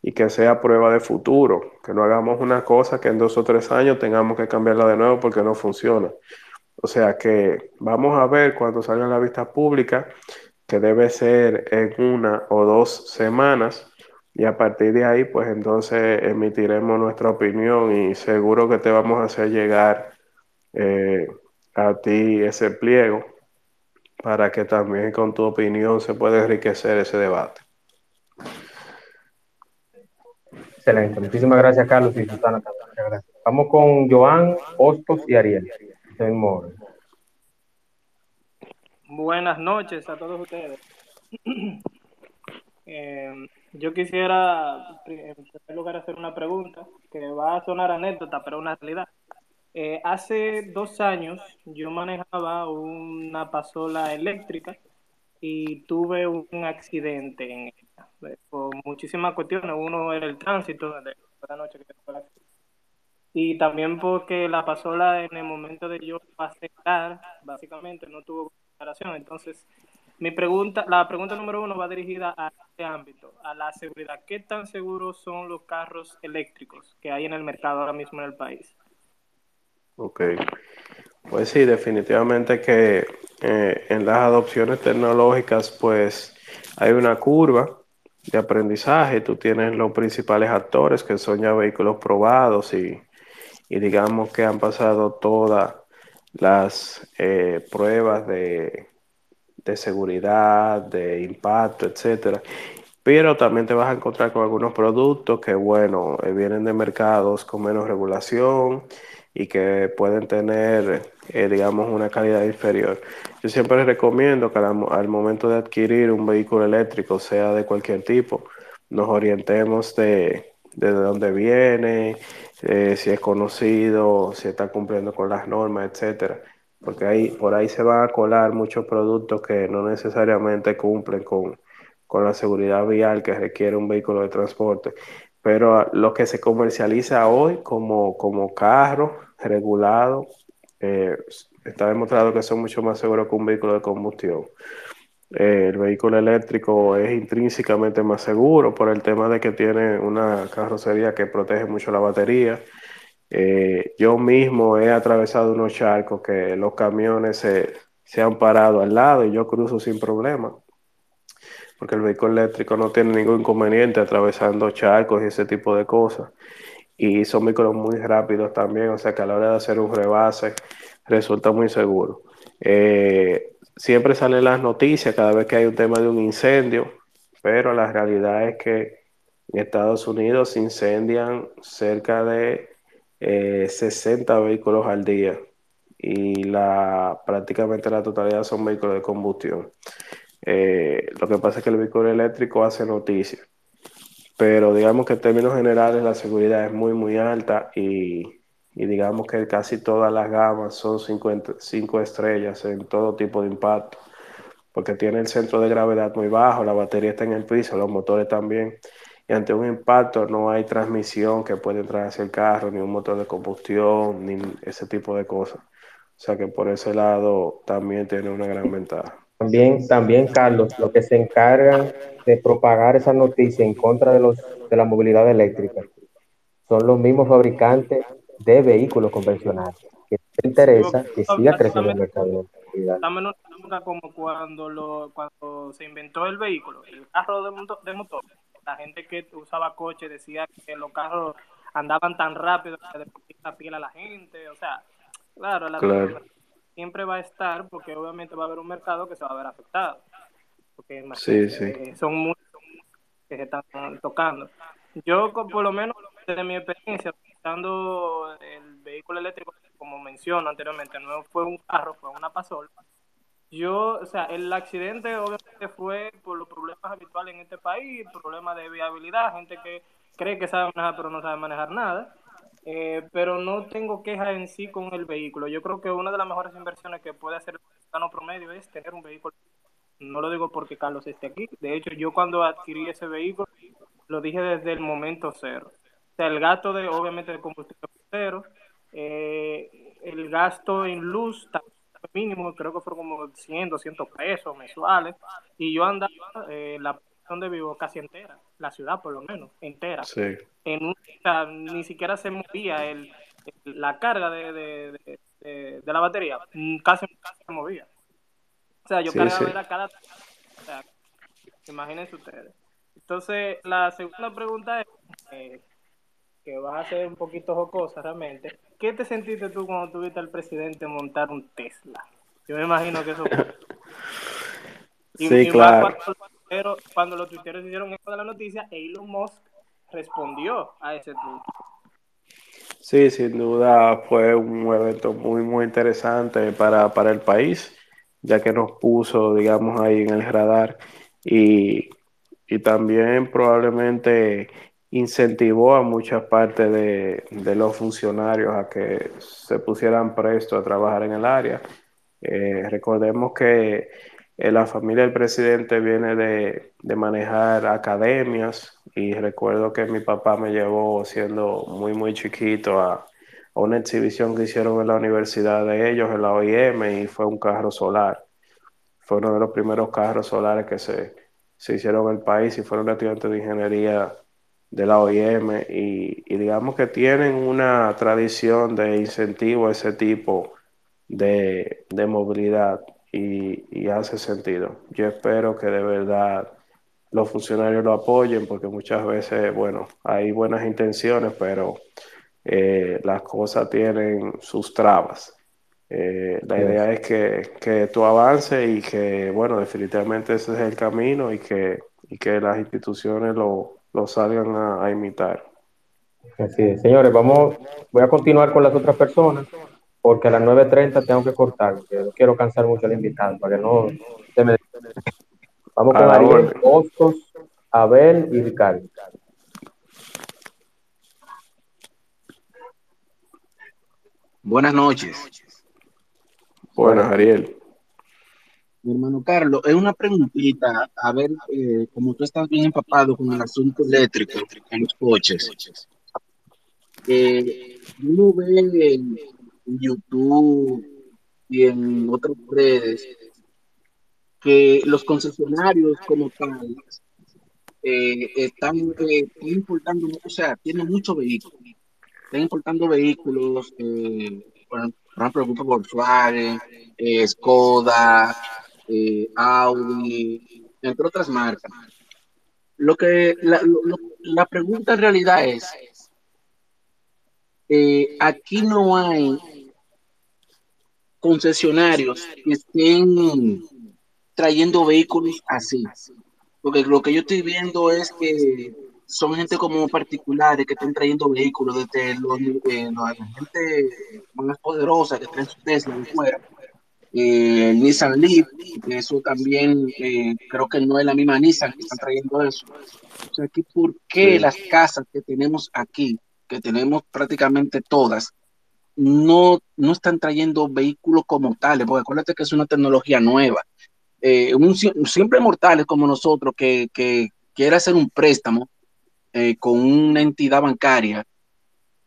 [SPEAKER 3] y que sea prueba de futuro, que no hagamos una cosa que en dos o tres años tengamos que cambiarla de nuevo porque no funciona. O sea que vamos a ver cuando salga la vista pública, que debe ser en una o dos semanas, y a partir de ahí, pues entonces emitiremos nuestra opinión y seguro que te vamos a hacer llegar eh, a ti ese pliego para que también con tu opinión se pueda enriquecer ese debate.
[SPEAKER 2] Excelente. Muchísimas gracias, Carlos y Susana. Gracias. Vamos con Joan, Hostos y Ariel.
[SPEAKER 16] Buenas noches a todos ustedes. [CLEARS THROAT] eh, yo quisiera, en primer lugar, hacer una pregunta que va a sonar anécdota, pero una realidad. Eh, hace dos años yo manejaba una pasola eléctrica y tuve un accidente en ella, por muchísimas cuestiones. Uno era el tránsito de la noche que la y también porque la pasola en el momento de yo aceptar, básicamente no tuvo preparación. Entonces, mi pregunta, la pregunta número uno va dirigida a este ámbito, a la seguridad. ¿Qué tan seguros son los carros eléctricos que hay en el mercado ahora mismo en el país?
[SPEAKER 3] Ok. Pues sí, definitivamente que eh, en las adopciones tecnológicas, pues hay una curva de aprendizaje. Tú tienes los principales actores que son ya vehículos probados y, digamos que han pasado todas las eh, pruebas de, de seguridad, de impacto, etcétera. Pero también te vas a encontrar con algunos productos que, bueno, eh, vienen de mercados con menos regulación y que pueden tener, eh, digamos, una calidad inferior. Yo siempre recomiendo que al, momento de adquirir un vehículo eléctrico, sea de cualquier tipo, nos orientemos de, de dónde viene, eh, si es conocido, si está cumpliendo con las normas, etcétera. Porque ahí, por ahí se van a colar muchos productos que no necesariamente cumplen con, con la seguridad vial que requiere un vehículo de transporte. Pero lo que se comercializa hoy como, como carro regulado, eh, está demostrado que son mucho más seguros que un vehículo de combustión. Eh, el vehículo eléctrico es intrínsecamente más seguro por el tema de que tiene una carrocería que protege mucho la batería. Eh, yo mismo he atravesado unos charcos que los camiones se, se, han parado al lado y yo cruzo sin problema. Porque el vehículo eléctrico no tiene ningún inconveniente atravesando charcos y ese tipo de cosas. Y son vehículos muy rápidos también, o sea que a la hora de hacer un rebase resulta muy seguro. Eh, siempre salen las noticias cada vez que hay un tema de un incendio, pero la realidad es que en Estados Unidos se incendian cerca de eh, 60 vehículos al día y la, prácticamente la totalidad son vehículos de combustión. Eh, lo que pasa es que el vehículo eléctrico hace noticia, pero digamos que en términos generales la seguridad es muy, muy alta y digamos que casi todas las gamas son 5 estrellas en todo tipo de impacto, porque tiene el centro de gravedad muy bajo, la batería está en el piso, los motores también, y ante un impacto no hay transmisión que pueda entrar hacia el carro, ni un motor de combustión, ni ese tipo de cosas. O sea que por ese lado también tiene una gran ventaja.
[SPEAKER 2] También, también Carlos, lo que se encargan de propagar esa noticia en contra de, los, de la movilidad eléctrica son los mismos fabricantes de vehículos convencionales, que te interesa que siga creciendo el mercado de
[SPEAKER 16] Dame una como cuando, lo, cuando se inventó el vehículo, el carro de, motor, de motor. La gente que usaba coche decía que los carros andaban tan rápido que le la piel a la gente. O sea, claro, la
[SPEAKER 3] claro.
[SPEAKER 16] Siempre va a estar porque obviamente va a haber un mercado que se va a ver afectado. que
[SPEAKER 3] Sí, sí.
[SPEAKER 16] eh, son muchos que se están tocando. Yo, por lo menos, desde mi experiencia, utilizando el vehículo eléctrico, como menciono anteriormente, no fue un carro, fue una pasola. Yo, o sea, el accidente obviamente fue por los problemas habituales en este país, problemas de viabilidad, gente que cree que sabe manejar pero no sabe manejar nada. Eh, pero no tengo queja en sí con el vehículo. Yo creo que una de las mejores inversiones que puede hacer el ciudadano promedio es tener un vehículo. No lo digo porque Carlos esté aquí. De hecho, yo cuando adquirí ese vehículo, lo dije desde el momento cero. O sea, el gasto de, obviamente, de combustible fue cero. Eh, el gasto en luz fue mínimo, creo que fueron como 100, 200 pesos mensuales. Y yo andaba eh, la donde vivo casi entera, la ciudad por lo menos, entera.
[SPEAKER 3] Sí.
[SPEAKER 16] En un, o sea, ni siquiera se movía el, el- la carga de, de, de- de- de la batería, mm, casi, casi se movía. O sea, yo
[SPEAKER 3] Sí,
[SPEAKER 16] cargaba
[SPEAKER 3] sí.
[SPEAKER 16] cada... O sea, imagínense ustedes. Entonces, la segunda pregunta es, eh, que va a ser un poquito jocosa realmente. ¿Qué te sentiste tú cuando tuviste al presidente montar un Tesla? Yo me imagino que eso fue... [LAUGHS] Y,
[SPEAKER 3] Sí,
[SPEAKER 16] y más
[SPEAKER 3] claro.
[SPEAKER 16] cuando, tuiteros- cuando los tuiteros hicieron eco de la noticia, Elon Musk respondió a ese tweet.
[SPEAKER 3] Sí, sin duda fue un evento muy, muy interesante para, para el país, ya que nos puso, digamos, ahí en el radar y, y también probablemente incentivó a muchas partes de, de los funcionarios a que se pusieran presto a trabajar en el área. Eh, recordemos que eh, la familia del presidente viene de, de manejar academias y recuerdo que mi papá me llevó siendo muy, muy chiquito a, a una exhibición que hicieron en la universidad de ellos, en la OIM, y fue un carro solar. Fue uno de los primeros carros solares que se, se hicieron en el país y fueron estudiantes de ingeniería de la OIM y, digamos que tienen una tradición de incentivo a ese tipo de, de movilidad y, y hace sentido. Yo espero que de verdad los funcionarios lo apoyen porque muchas veces, bueno, hay buenas intenciones, pero eh, las cosas tienen sus trabas. Eh, la idea es que, que tú avances y que, bueno, definitivamente ese es el camino y que, y que las instituciones lo, lo salgan a, a imitar.
[SPEAKER 2] Así es. Señores, vamos, voy a continuar con las otras personas porque a las 9.30 tengo que cortar, porque no quiero cansar mucho al invitado, para que no se me... Vamos
[SPEAKER 3] A
[SPEAKER 2] con
[SPEAKER 3] la
[SPEAKER 2] Ariel. Hostos, Abel y Ricardo.
[SPEAKER 13] Buenas noches.
[SPEAKER 3] Buenas, Ariel.
[SPEAKER 13] Mi hermano Carlos, es una preguntita, a ver, eh, como tú estás bien empapado con el asunto eléctrico en los coches, eh, uno ve YouTube y en otras redes que los concesionarios como tal eh, están, eh, están importando, o sea, tienen muchos vehículos, están importando vehículos, eh, por, por ejemplo, Volkswagen, eh, Skoda, Audi, entre otras marcas. Lo que la, lo- la pregunta en realidad es, aquí no hay concesionarios que estén trayendo vehículos así. Porque lo que yo estoy viendo es que son gente como particulares que están trayendo vehículos desde los, eh, la gente más poderosa que traen su Tesla de fuera. Eh, el Nissan Leaf, eso también eh, creo que no es la misma Nissan que están trayendo eso. O sea, que ¿por qué
[SPEAKER 3] Sí.
[SPEAKER 13] las casas que tenemos aquí, que tenemos prácticamente todas, no, no están trayendo vehículos como tales? Porque acuérdate que es una tecnología nueva. Eh, siempre mortales como nosotros que, que quiere hacer un préstamo eh, con una entidad bancaria,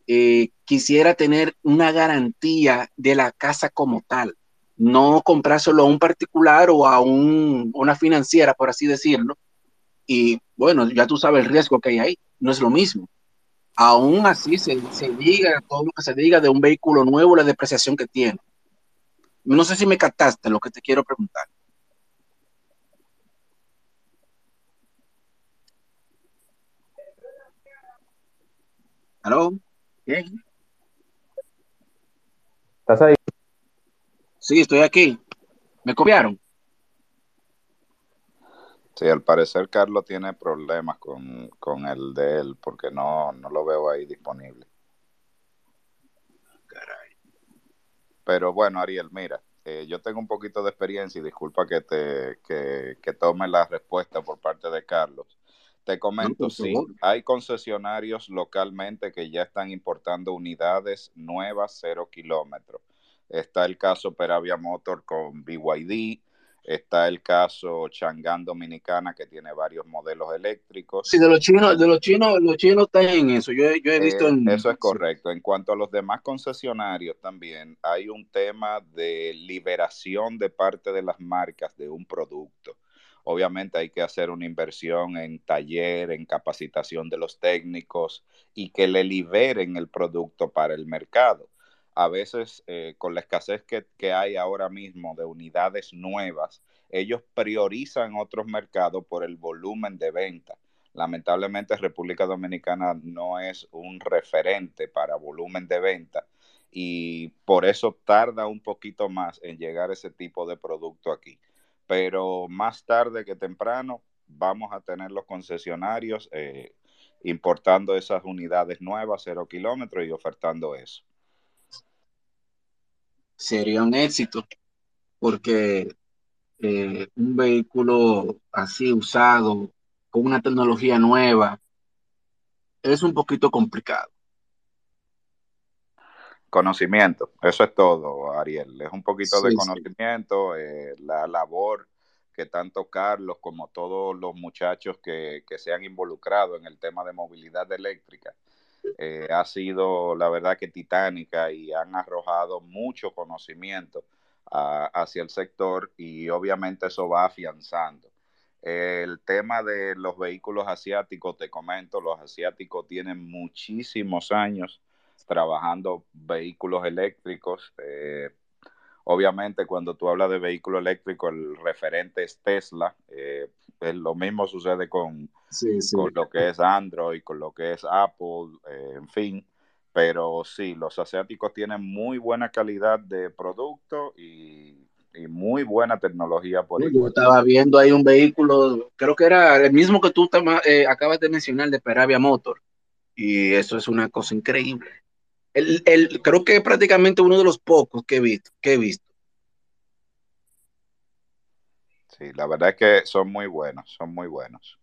[SPEAKER 13] eh, quisiera tener una garantía de la casa como tal, no comprárselo a un particular o a un, una financiera, por así decirlo. Y bueno, ya tú sabes el riesgo que hay ahí, no es lo mismo. Aún así se, se diga todo lo que se diga de un vehículo nuevo, la depreciación que tiene. No sé si me captaste lo que te quiero preguntar. ¿Aló? ¿Qué?
[SPEAKER 2] ¿Estás ahí?
[SPEAKER 13] Sí, estoy aquí. ¿Me copiaron?
[SPEAKER 17] Sí, al parecer Carlos tiene problemas con, con el de él porque no, no lo veo ahí disponible. Pero bueno, Ariel, mira, eh, yo tengo un poquito de experiencia y disculpa que te que, que tome la respuesta por parte de Carlos. Te comento, sí, hay concesionarios localmente que ya están importando unidades nuevas cero kilómetros. Está el caso Peravia Motor con BYD, está el caso Changán Dominicana que tiene varios modelos eléctricos.
[SPEAKER 13] Sí, de los chinos, de los chinos, los chinos están en eso. Yo, he- yo he visto
[SPEAKER 17] Eh,
[SPEAKER 13] en.
[SPEAKER 17] eso es correcto. En cuanto a los demás concesionarios también, hay un tema de liberación de parte de las marcas de un producto. Obviamente hay que hacer una inversión en taller, en capacitación de los técnicos y que le liberen el producto para el mercado. A veces, eh, con la escasez que, que hay ahora mismo de unidades nuevas, ellos priorizan otros mercados por el volumen de venta. Lamentablemente República Dominicana no es un referente para volumen de venta y por eso tarda un poquito más en llegar ese tipo de producto aquí. Pero más tarde que temprano vamos a tener los concesionarios eh, importando esas unidades nuevas, cero kilómetros y ofertando eso.
[SPEAKER 13] Sería un éxito, porque eh, un vehículo así usado, con una tecnología nueva, es un poquito complicado.
[SPEAKER 17] Conocimiento, eso es todo, Ariel. Es un poquito de
[SPEAKER 13] sí.
[SPEAKER 17] conocimiento, eh, la labor que tanto Carlos como todos los muchachos que, que se han involucrado en el tema de movilidad eléctrica eh, ha sido, la verdad, que titánica y han arrojado mucho conocimiento hacia el sector y obviamente eso va afianzando. El tema de los vehículos asiáticos, te comento, los asiáticos tienen muchísimos años trabajando vehículos eléctricos. eh, obviamente, cuando tú hablas de vehículo eléctrico, el referente es Tesla. eh, es lo mismo sucede con,
[SPEAKER 13] Sí, sí.
[SPEAKER 17] con lo que es Android, con lo que es Apple, eh, en fin. Pero sí, los asiáticos tienen muy buena calidad de producto y, y muy buena tecnología por
[SPEAKER 13] Yo
[SPEAKER 17] igual.
[SPEAKER 13] estaba viendo ahí un vehículo, creo que era el mismo que tú eh, acabas de mencionar de Peravia Motor, y eso es una cosa increíble. El, el- creo que es prácticamente uno de los pocos que he visto, que he visto.
[SPEAKER 17] Sí, la verdad es que son muy buenos, son muy buenos.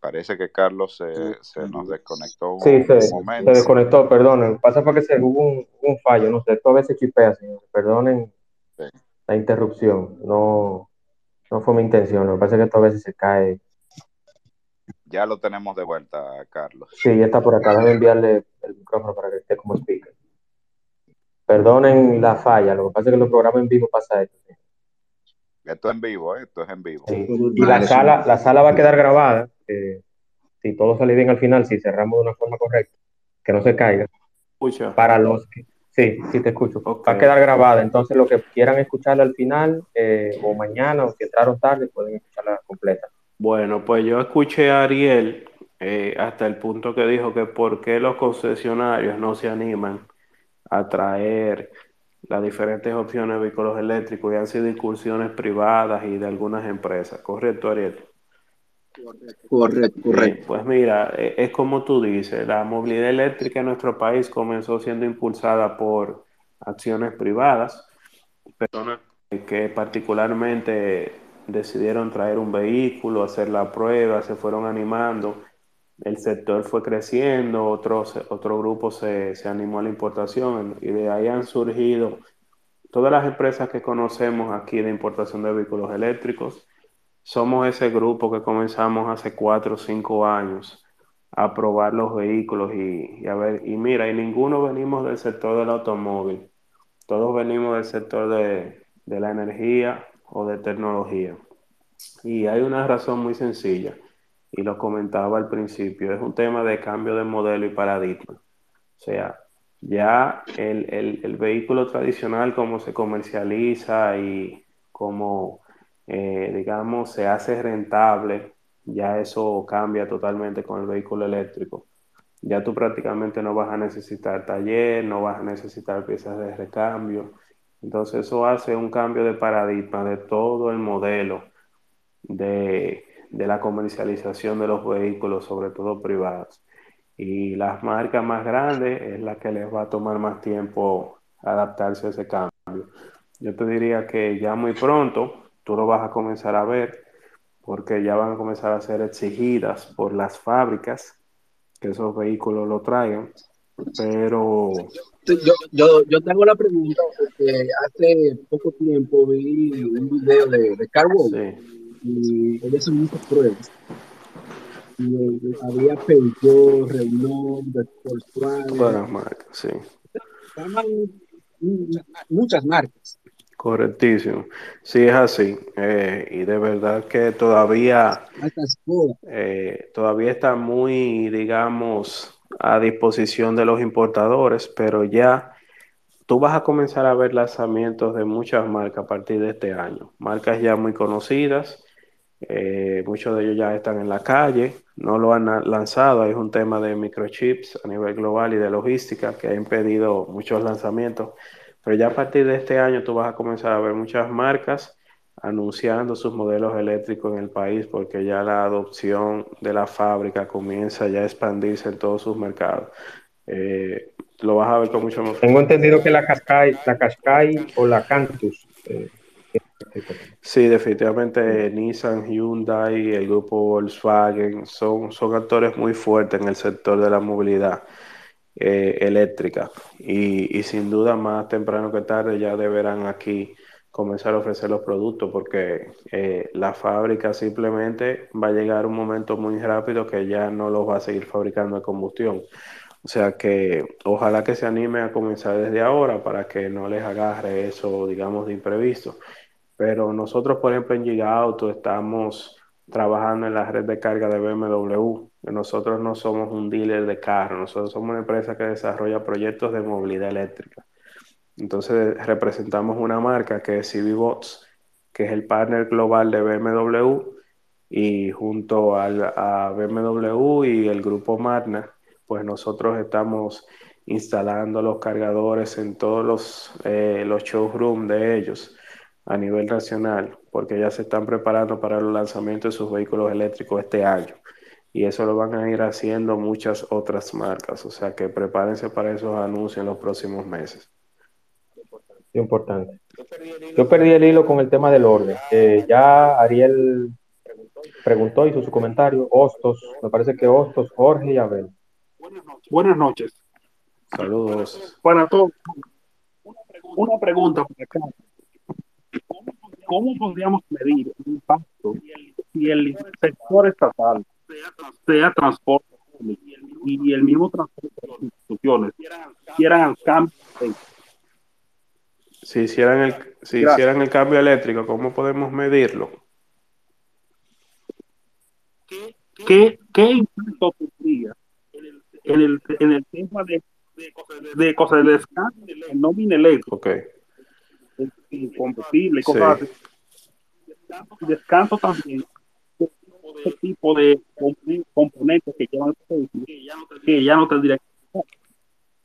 [SPEAKER 17] Parece que Carlos se, se nos desconectó
[SPEAKER 2] Sí,
[SPEAKER 17] un
[SPEAKER 2] se, se
[SPEAKER 17] momento.
[SPEAKER 2] desconectó, perdonen. Pasa fue que se, hubo un, un fallo, no sé, esto a veces chipea, señores. Perdonen
[SPEAKER 17] Sí.
[SPEAKER 2] la interrupción, no, no fue mi intención. Lo que pasa es que esto a veces se cae.
[SPEAKER 17] Ya lo tenemos de vuelta, Carlos.
[SPEAKER 2] Sí, ya está por acá, déjame enviarle el micrófono para que esté como speaker. Perdonen la falla, lo que pasa es que los programas en vivo pasa esto.
[SPEAKER 17] Esto es en vivo, ¿eh? esto es en vivo.
[SPEAKER 2] Sí. Y la sala, la sala va a quedar grabada, eh, si todo sale bien al final, si cerramos de una forma correcta, que no se caiga.
[SPEAKER 3] Escucha.
[SPEAKER 2] Para los que, sí, sí te escucho. Va a quedar grabada, entonces los que quieran escucharla al final, eh, o mañana, o si entraron tarde, pueden escucharla completa.
[SPEAKER 3] Bueno, pues yo escuché a Ariel eh, hasta el punto que dijo que por qué los concesionarios no se animan a traer las diferentes opciones de vehículos eléctricos y han sido incursiones privadas y de algunas empresas. ¿Correcto, Ariel?
[SPEAKER 13] Correcto, correcto.
[SPEAKER 3] pues mira, e- es como tú dices, la movilidad eléctrica en nuestro país comenzó siendo impulsada por acciones privadas, personas que particularmente decidieron traer un vehículo, hacer la prueba, se fueron animando, el sector fue creciendo, otro, otro grupo se, se animó a la importación y de ahí han surgido todas las empresas que conocemos aquí de importación de vehículos eléctricos. Somos ese grupo que comenzamos hace cuatro o cinco años a probar los vehículos y, y a ver, y mira, y ninguno venimos del sector del automóvil, todos venimos del sector de, de la energía o de tecnología. Y hay una razón muy sencilla, y lo comentaba al principio, es un tema de cambio de modelo y paradigma. O sea, ya el, el, vehículo tradicional, como se comercializa y como, eh, digamos, se hace rentable, ya eso cambia totalmente con el vehículo eléctrico. Ya tú prácticamente no vas a necesitar taller, no vas a necesitar piezas de recambio. Entonces eso hace un cambio de paradigma de todo el modelo de, de la comercialización de los vehículos, sobre todo privados. Y las marcas más grandes es la que les va a tomar más tiempo adaptarse a ese cambio. Yo te diría que ya muy pronto tú lo vas a comenzar a ver porque ya van a comenzar a ser exigidas por las fábricas que esos vehículos lo traigan, pero
[SPEAKER 13] Yo, yo, yo te hago la pregunta porque hace poco tiempo vi un video de, de y él hizo muchas pruebas. Y, eh, había Peugeot, Renault, Volkswagen,
[SPEAKER 3] buenas marcas, sí.
[SPEAKER 13] estaban muchas marcas.
[SPEAKER 3] Correctísimo. Sí, es así. Eh, y de verdad que todavía, eh, todavía está muy, digamos, a disposición de los importadores, pero ya tú vas a comenzar a ver lanzamientos de muchas marcas a partir de este año. Marcas ya muy conocidas, eh, muchos de ellos ya están en la calle, no lo han lanzado. Es un tema de microchips a nivel global y de logística que ha impedido muchos lanzamientos. Pero ya a partir de este año tú vas a comenzar a ver muchas marcas anunciando sus modelos eléctricos en el país porque ya la adopción de la fábrica comienza ya a expandirse en todos sus mercados. Eh, lo vas a ver con mucho más
[SPEAKER 2] Tengo entendido que la Qashqai, la Qashqai o la Cantus. eh,
[SPEAKER 3] Sí, definitivamente Nissan, Hyundai, el grupo Volkswagen son, son actores muy fuertes en el sector de la movilidad eh, eléctrica y, y sin duda más temprano que tarde ya deberán aquí comenzar a ofrecer los productos porque eh, la fábrica simplemente va a llegar un momento muy rápido que ya no los va a seguir fabricando de combustión. O sea que ojalá que se anime a comenzar desde ahora para que no les agarre eso, digamos, de imprevisto. Pero nosotros, por ejemplo, en Giga Auto estamos trabajando en la red de carga de BMW. Nosotros no somos un dealer de carros, nosotros somos una empresa que desarrolla proyectos de movilidad eléctrica. Entonces representamos una marca que es CB Bots, que es el partner global de BMW y junto al, a BMW y el grupo Magna, pues nosotros estamos instalando los cargadores en todos los, eh, los showrooms de ellos a nivel nacional, porque ya se están preparando para el lanzamiento de sus vehículos eléctricos este año. Y eso lo van a ir haciendo muchas otras marcas, o sea que prepárense para esos anuncios en los próximos meses.
[SPEAKER 2] Importante. Yo perdí el hilo con el tema del orden. Eh, ya Ariel preguntó, hizo su comentario. Hostos, me parece que Hostos, Jorge y Abel.
[SPEAKER 11] Buenas noches.
[SPEAKER 3] Saludos.
[SPEAKER 11] Para todos. Una pregunta por acá. ¿Cómo podríamos medir el impacto si el sector estatal, sea transporte y el mismo transporte de las instituciones, hicieran cambios en
[SPEAKER 3] Si hicieran el, si
[SPEAKER 11] Gracias.
[SPEAKER 3] hicieran el cambio eléctrico, ¿cómo podemos medirlo?
[SPEAKER 11] ¿Qué, qué impacto tendría en el, en el tema de, de cosas de descanso, en nómina eléctrica,
[SPEAKER 3] Ok.
[SPEAKER 11] en- en combustible y cosas
[SPEAKER 3] Sí.
[SPEAKER 11] así? Y descanso también, ese tipo de componen- componentes que llevan que ya no tendría que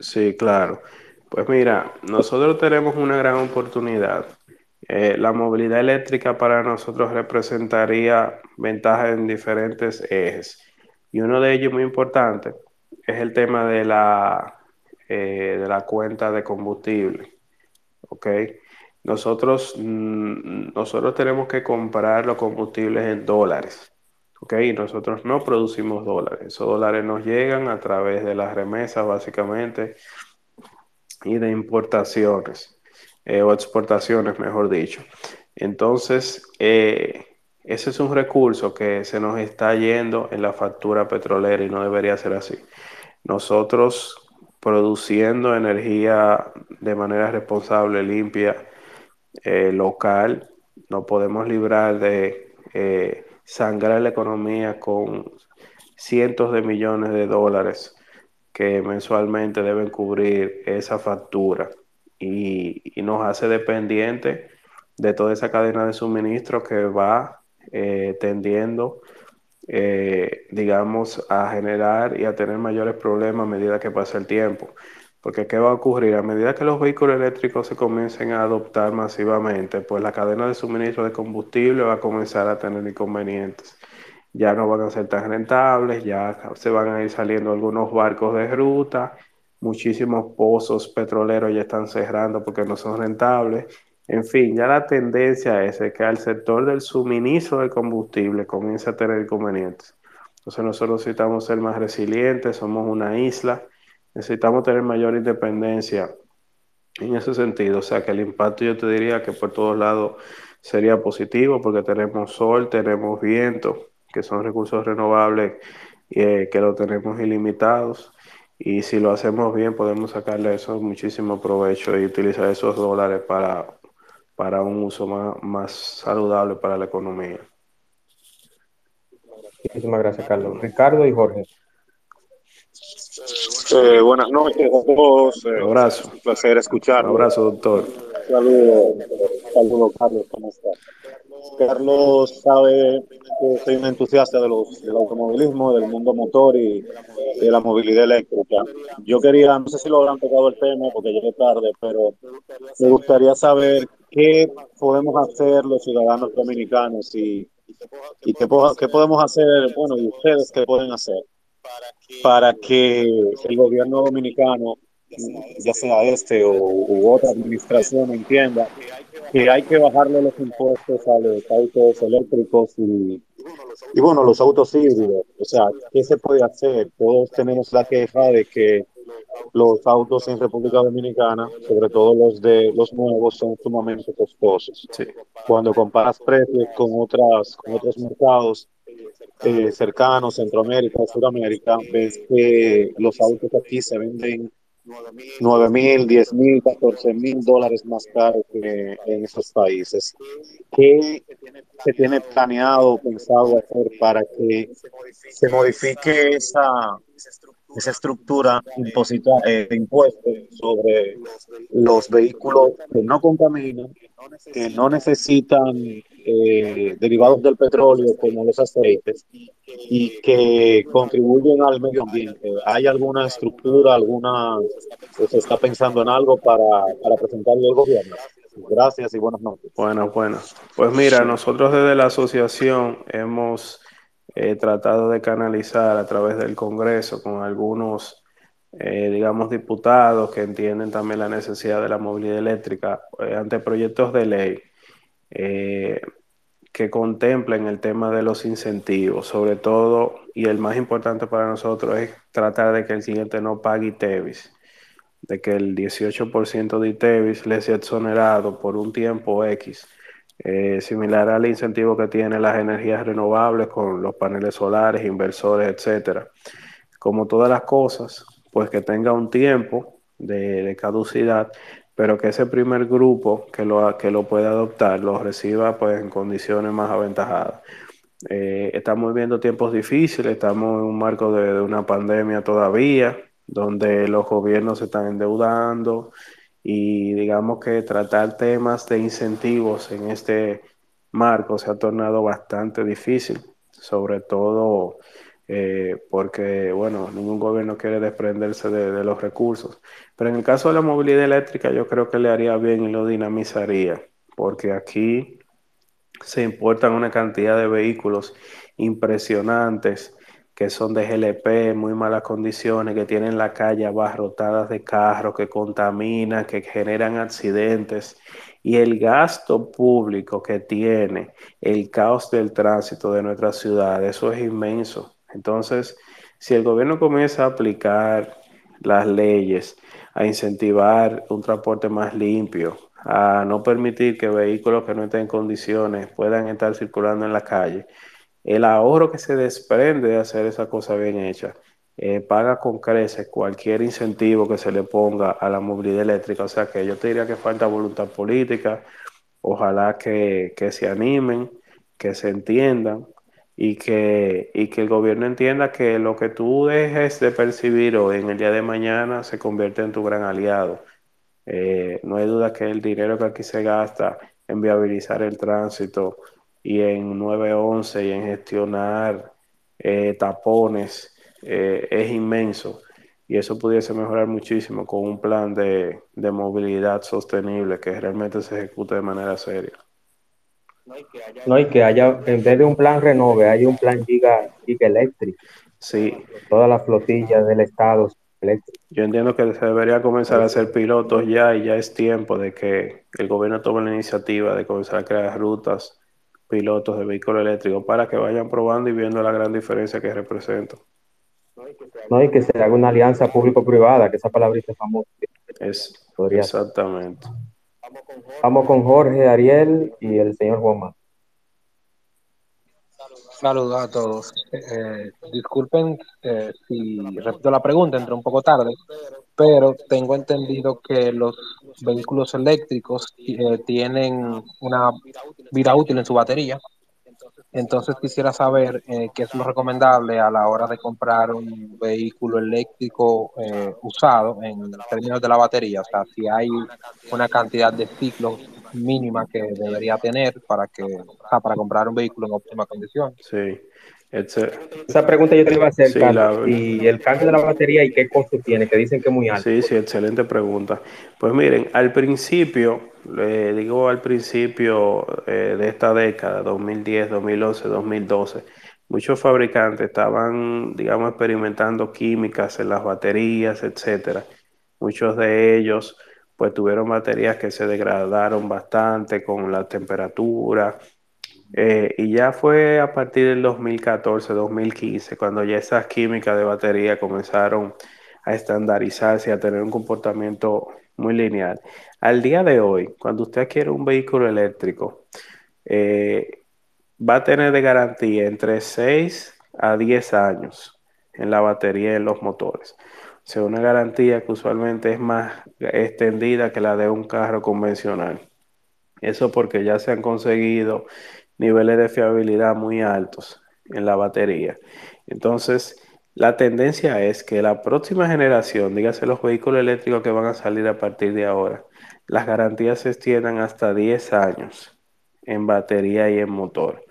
[SPEAKER 3] Sí, claro. Pues mira, nosotros tenemos una gran oportunidad. Eh, la movilidad eléctrica para nosotros representaría ventajas en diferentes ejes. Y uno de ellos muy importante es el tema de la, eh, de la cuenta de combustible. ¿Ok? Nosotros, mm, nosotros tenemos que comprar los combustibles en dólares. ¿Ok? Y nosotros no producimos dólares. Esos dólares nos llegan a través de las remesas, básicamente, y de importaciones, eh, o exportaciones, mejor dicho. Entonces, eh, ese es un recurso que se nos está yendo en la factura petrolera y no debería ser así. Nosotros produciendo energía de manera responsable, limpia, eh, local, no podemos librar de sangrar la economía con cientos de millones de dólares que mensualmente deben cubrir esa factura y, nos hace dependiente de toda esa cadena de suministro que va eh, tendiendo, eh, digamos, a generar y a tener mayores problemas a medida que pasa el tiempo. Porque ¿qué va a ocurrir? A medida que los vehículos eléctricos se comiencen a adoptar masivamente, pues la cadena de suministro de combustible va a comenzar a tener inconvenientes. Ya no van a ser tan rentables, ya se van a ir saliendo algunos barcos de ruta, muchísimos pozos petroleros ya están cerrando porque no son rentables. En fin, ya la tendencia es que al sector del suministro de combustible comience a tener inconvenientes. Entonces nosotros necesitamos ser más resilientes, somos una isla, necesitamos tener mayor independencia en ese sentido. O sea que el impacto yo te diría que por todos lados sería positivo porque tenemos sol, tenemos viento, que son recursos renovables eh, que lo tenemos ilimitados. Y si lo hacemos bien, podemos sacarle eso muchísimo provecho y utilizar esos dólares para, para un uso más, más saludable para la economía.
[SPEAKER 2] Muchísimas gracias, Carlos. Ricardo y Jorge.
[SPEAKER 18] Eh, buenas noches a todos.
[SPEAKER 3] Un abrazo.
[SPEAKER 18] Un placer escucharlo.
[SPEAKER 3] Un abrazo, doctor.
[SPEAKER 18] Saludos, saludos, Carlos. ¿Cómo estás? Carlos sabe que soy un entusiasta de los, del automovilismo, del mundo motor y, de la movilidad eléctrica. Yo quería, no sé si lo habrán tocado el tema porque llegué tarde, pero me gustaría saber qué podemos hacer los ciudadanos dominicanos y, y qué, qué podemos hacer, bueno, y ustedes qué pueden hacer para que el gobierno dominicano, ya sea este o u otra administración, entienda que hay que bajarle los impuestos a los autos eléctricos y, y bueno, los autos híbridos. O sea, ¿qué se puede hacer? Todos tenemos la queja de que los autos en República Dominicana, sobre todo los de los nuevos, son sumamente costosos. Cuando comparas precios con otras con otros mercados eh, cercanos, Centroamérica, Sudamérica, ves que los autos aquí se venden 9 mil, 10 mil, 14 mil dólares más caros que en esos países. ¿Qué se tiene planeado o pensado hacer para que se modifique esa, esa estructura imposita, eh, de impuestos sobre los vehículos que no contaminan, que no necesitan eh, derivados del petróleo como los aceites y que contribuyen al medio ambiente. ¿Hay alguna estructura, alguna, se está pensando en algo para, para presentarle al gobierno? Gracias y buenas noches.
[SPEAKER 3] Bueno, bueno. Pues mira, nosotros desde la asociación hemos eh, tratado de canalizar a través del Congreso con algunos, eh, digamos, diputados que entienden también la necesidad de la movilidad eléctrica eh, ante proyectos de ley eh, que contemplen el tema de los incentivos, sobre todo, y el más importante para nosotros es tratar de que el cliente no pague ITEVIS, de que el 18% de ITEVIS le sea exonerado por un tiempo X, eh, similar al incentivo que tienen las energías renovables con los paneles solares, inversores, etcétera. Como todas las cosas, pues que tenga un tiempo de, caducidad, pero que ese primer grupo que lo, que lo pueda adoptar lo reciba pues en condiciones más aventajadas. Eh, estamos viviendo tiempos difíciles, estamos en un marco de una pandemia todavía, donde los gobiernos se están endeudando y digamos que tratar temas de incentivos en este marco se ha tornado bastante difícil, sobre todo eh, porque, bueno, ningún gobierno quiere desprenderse de, de los recursos. Pero en el caso de la movilidad eléctrica yo creo que le haría bien y lo dinamizaría, porque aquí se importan una cantidad de vehículos impresionantes que son de GLP, en muy malas condiciones, que tienen la calle abarrotadas de carros, que contaminan, que generan accidentes. Y el gasto público que tiene el caos del tránsito de nuestra ciudad, eso es inmenso. Entonces, si el gobierno comienza a aplicar las leyes, a incentivar un transporte más limpio, a no permitir que vehículos que no estén en condiciones puedan estar circulando en la calle, el ahorro que se desprende de hacer esa cosa bien hecha eh, paga con creces cualquier incentivo que se le ponga a la movilidad eléctrica. O sea que yo te diría que falta voluntad política, ojalá que, que se animen, que se entiendan y que, y que el gobierno entienda que lo que tú dejes de percibir hoy en el día de mañana se convierte en tu gran aliado. Eh, no hay duda que el dinero que aquí se gasta en viabilizar el tránsito y en 911 y en gestionar eh, tapones eh, es inmenso. y eso pudiese mejorar muchísimo con un plan de, de movilidad sostenible que realmente se ejecute de manera seria.
[SPEAKER 2] No, y que haya, en vez de un plan renove, hay un plan giga, giga eléctrico.
[SPEAKER 3] Sí.
[SPEAKER 2] Toda la flotilla del Estado eléctrica.
[SPEAKER 3] Yo entiendo que se debería comenzar a hacer pilotos ya y ya es tiempo de que el gobierno tome la iniciativa de comenzar a crear rutas pilotos de vehículos eléctricos para que vayan probando y viendo la gran diferencia que representa.
[SPEAKER 2] No, y que se haga una alianza público-privada, que esa palabrita es famosa.
[SPEAKER 3] Es,
[SPEAKER 2] Podría
[SPEAKER 3] exactamente.
[SPEAKER 2] Vamos con Jorge, Ariel y el señor Juanma.
[SPEAKER 19] Saludos a todos. Eh, disculpen eh, si repito la pregunta, entré un poco tarde, pero tengo entendido que los vehículos eléctricos eh, tienen una vida útil en su batería. Entonces quisiera saber qué es lo recomendable a la hora de comprar un vehículo eléctrico usado en términos de la batería. O sea, si hay una cantidad de ciclos mínima que debería tener para que o sea, para comprar un vehículo en óptima condición.
[SPEAKER 3] Sí. Ese-
[SPEAKER 2] Esa pregunta yo te iba a hacer,
[SPEAKER 3] Sí,
[SPEAKER 2] Carlos.
[SPEAKER 3] la-
[SPEAKER 2] Y el cambio de la batería y qué costo tiene, que dicen que es muy alto.
[SPEAKER 3] Sí, sí, excelente pregunta. Pues miren, al principio, le digo al principio eh, de esta década, 2010, 2011, 2012, muchos fabricantes estaban, digamos, experimentando químicas en las baterías, etcétera. Muchos de ellos, pues, tuvieron baterías que se degradaron bastante con la temperatura. Eh, y ya fue a partir del 2014, 2015, cuando ya esas químicas de batería comenzaron a estandarizarse y a tener un comportamiento muy lineal. Al día de hoy, cuando usted adquiere un vehículo eléctrico, eh, va a tener de garantía entre 6 a 10 años en la batería y en los motores. Sea, una garantía que usualmente es más extendida que la de un carro convencional. Eso porque ya se han conseguido niveles de fiabilidad muy altos en la batería. Entonces, la tendencia es que la próxima generación, dígase los vehículos eléctricos que van a salir a partir de ahora, las garantías se extiendan hasta 10 años en batería y en motor.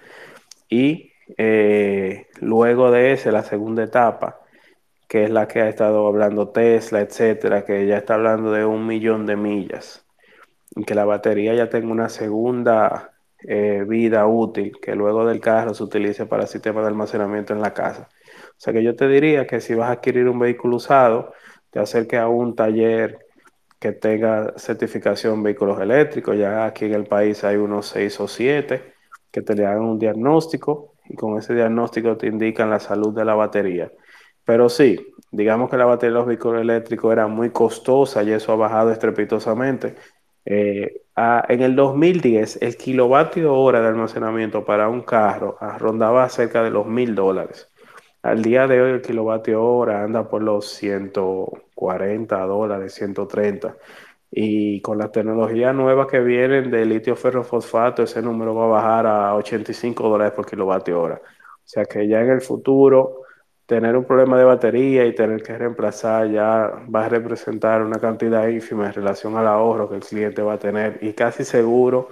[SPEAKER 3] Y eh, luego de ese, la segunda etapa, que es la que ha estado hablando Tesla, etcétera, que ya está hablando de un millón de millas que la batería ya tenga una segunda eh, vida útil que luego del carro se utilice para sistemas de almacenamiento en la casa. O sea que yo te diría que si vas a adquirir un vehículo usado, te acerques a un taller que tenga certificación vehículos eléctricos. Ya aquí en el país hay unos seis o siete que te le hagan un diagnóstico y con ese diagnóstico te indican la salud de la batería. Pero sí, digamos que la batería de los vehículos eléctricos era muy costosa y eso ha bajado estrepitosamente. Eh, a- en el 2010, el kilovatio hora de almacenamiento para un carro ah, rondaba cerca de los mil dólares. Al día de hoy, el kilovatio hora anda por los 140 dólares, 130. Y con las tecnologías nuevas que vienen de litio ferrofosfato, ese número va a bajar a 85 dólares por kilovatio hora. O sea que ya en el futuro, tener un problema de batería y tener que reemplazar ya va a representar una cantidad ínfima en relación al ahorro que el cliente va a tener y casi seguro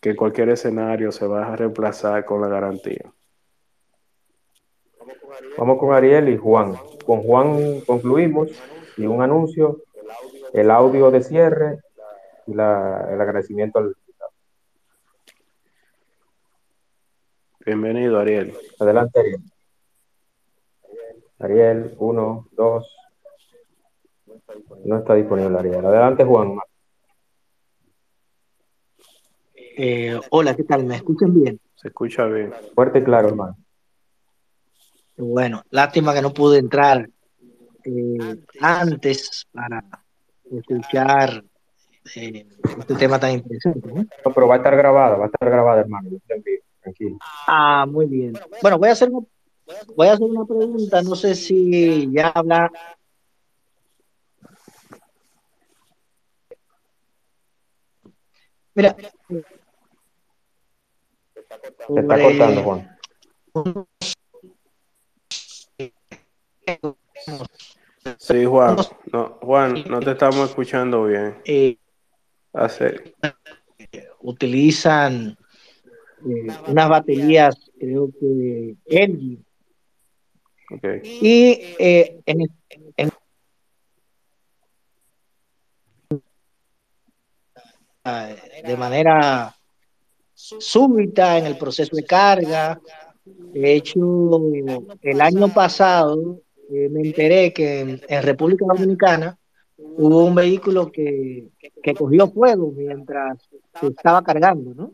[SPEAKER 3] que en cualquier escenario se va a reemplazar con la garantía.
[SPEAKER 2] Vamos con Ariel y Juan. Con Juan concluimos y un anuncio, el audio de cierre y la- el agradecimiento al
[SPEAKER 3] Bienvenido, Ariel.
[SPEAKER 2] Adelante, Ariel. Ariel, uno, dos. No está disponible Ariel. Adelante, Juan.
[SPEAKER 13] Eh, hola, ¿qué tal? ¿Me escuchan bien?
[SPEAKER 3] Se escucha bien.
[SPEAKER 2] Fuerte y claro, hermano.
[SPEAKER 13] Bueno, lástima que no pude entrar eh, antes para escuchar eh, este tema tan interesante. ¿no?
[SPEAKER 2] No, pero va a estar grabada, va a estar grabada, hermano. Yo te envío, tranquilo.
[SPEAKER 13] Ah, muy bien. Bueno, voy a hacer una, voy a hacer una pregunta. No sé si ya habla. Mira,
[SPEAKER 2] Se está cortando, Juan.
[SPEAKER 3] Sí, Juan. No, Juan, no te estamos escuchando bien.
[SPEAKER 13] Eh,
[SPEAKER 3] Hace,
[SPEAKER 13] utilizan eh, unas baterías, creo que LG, y eh, en,
[SPEAKER 20] de manera súbita en el proceso de carga. De hecho, el año pasado eh, me enteré que en, República Dominicana hubo un vehículo que, que cogió fuego mientras se estaba cargando, ¿no?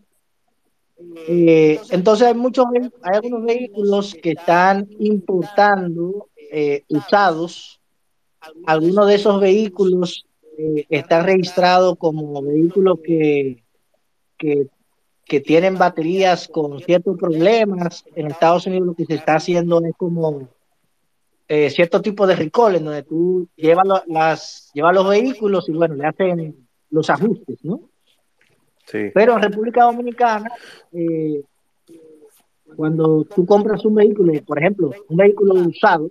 [SPEAKER 20] Eh, entonces hay muchos, hay algunos vehículos que están importando eh, usados. Algunos de esos vehículos eh, están registrados como vehículos que, que, tienen baterías con ciertos problemas. En Estados Unidos lo que se está haciendo es como cierto tipo de recall en donde tú llevas, llevas los vehículos y bueno, le hacen los ajustes, ¿no?
[SPEAKER 3] Sí.
[SPEAKER 20] Pero en República Dominicana, eh, cuando tú compras un vehículo, por ejemplo, un vehículo usado,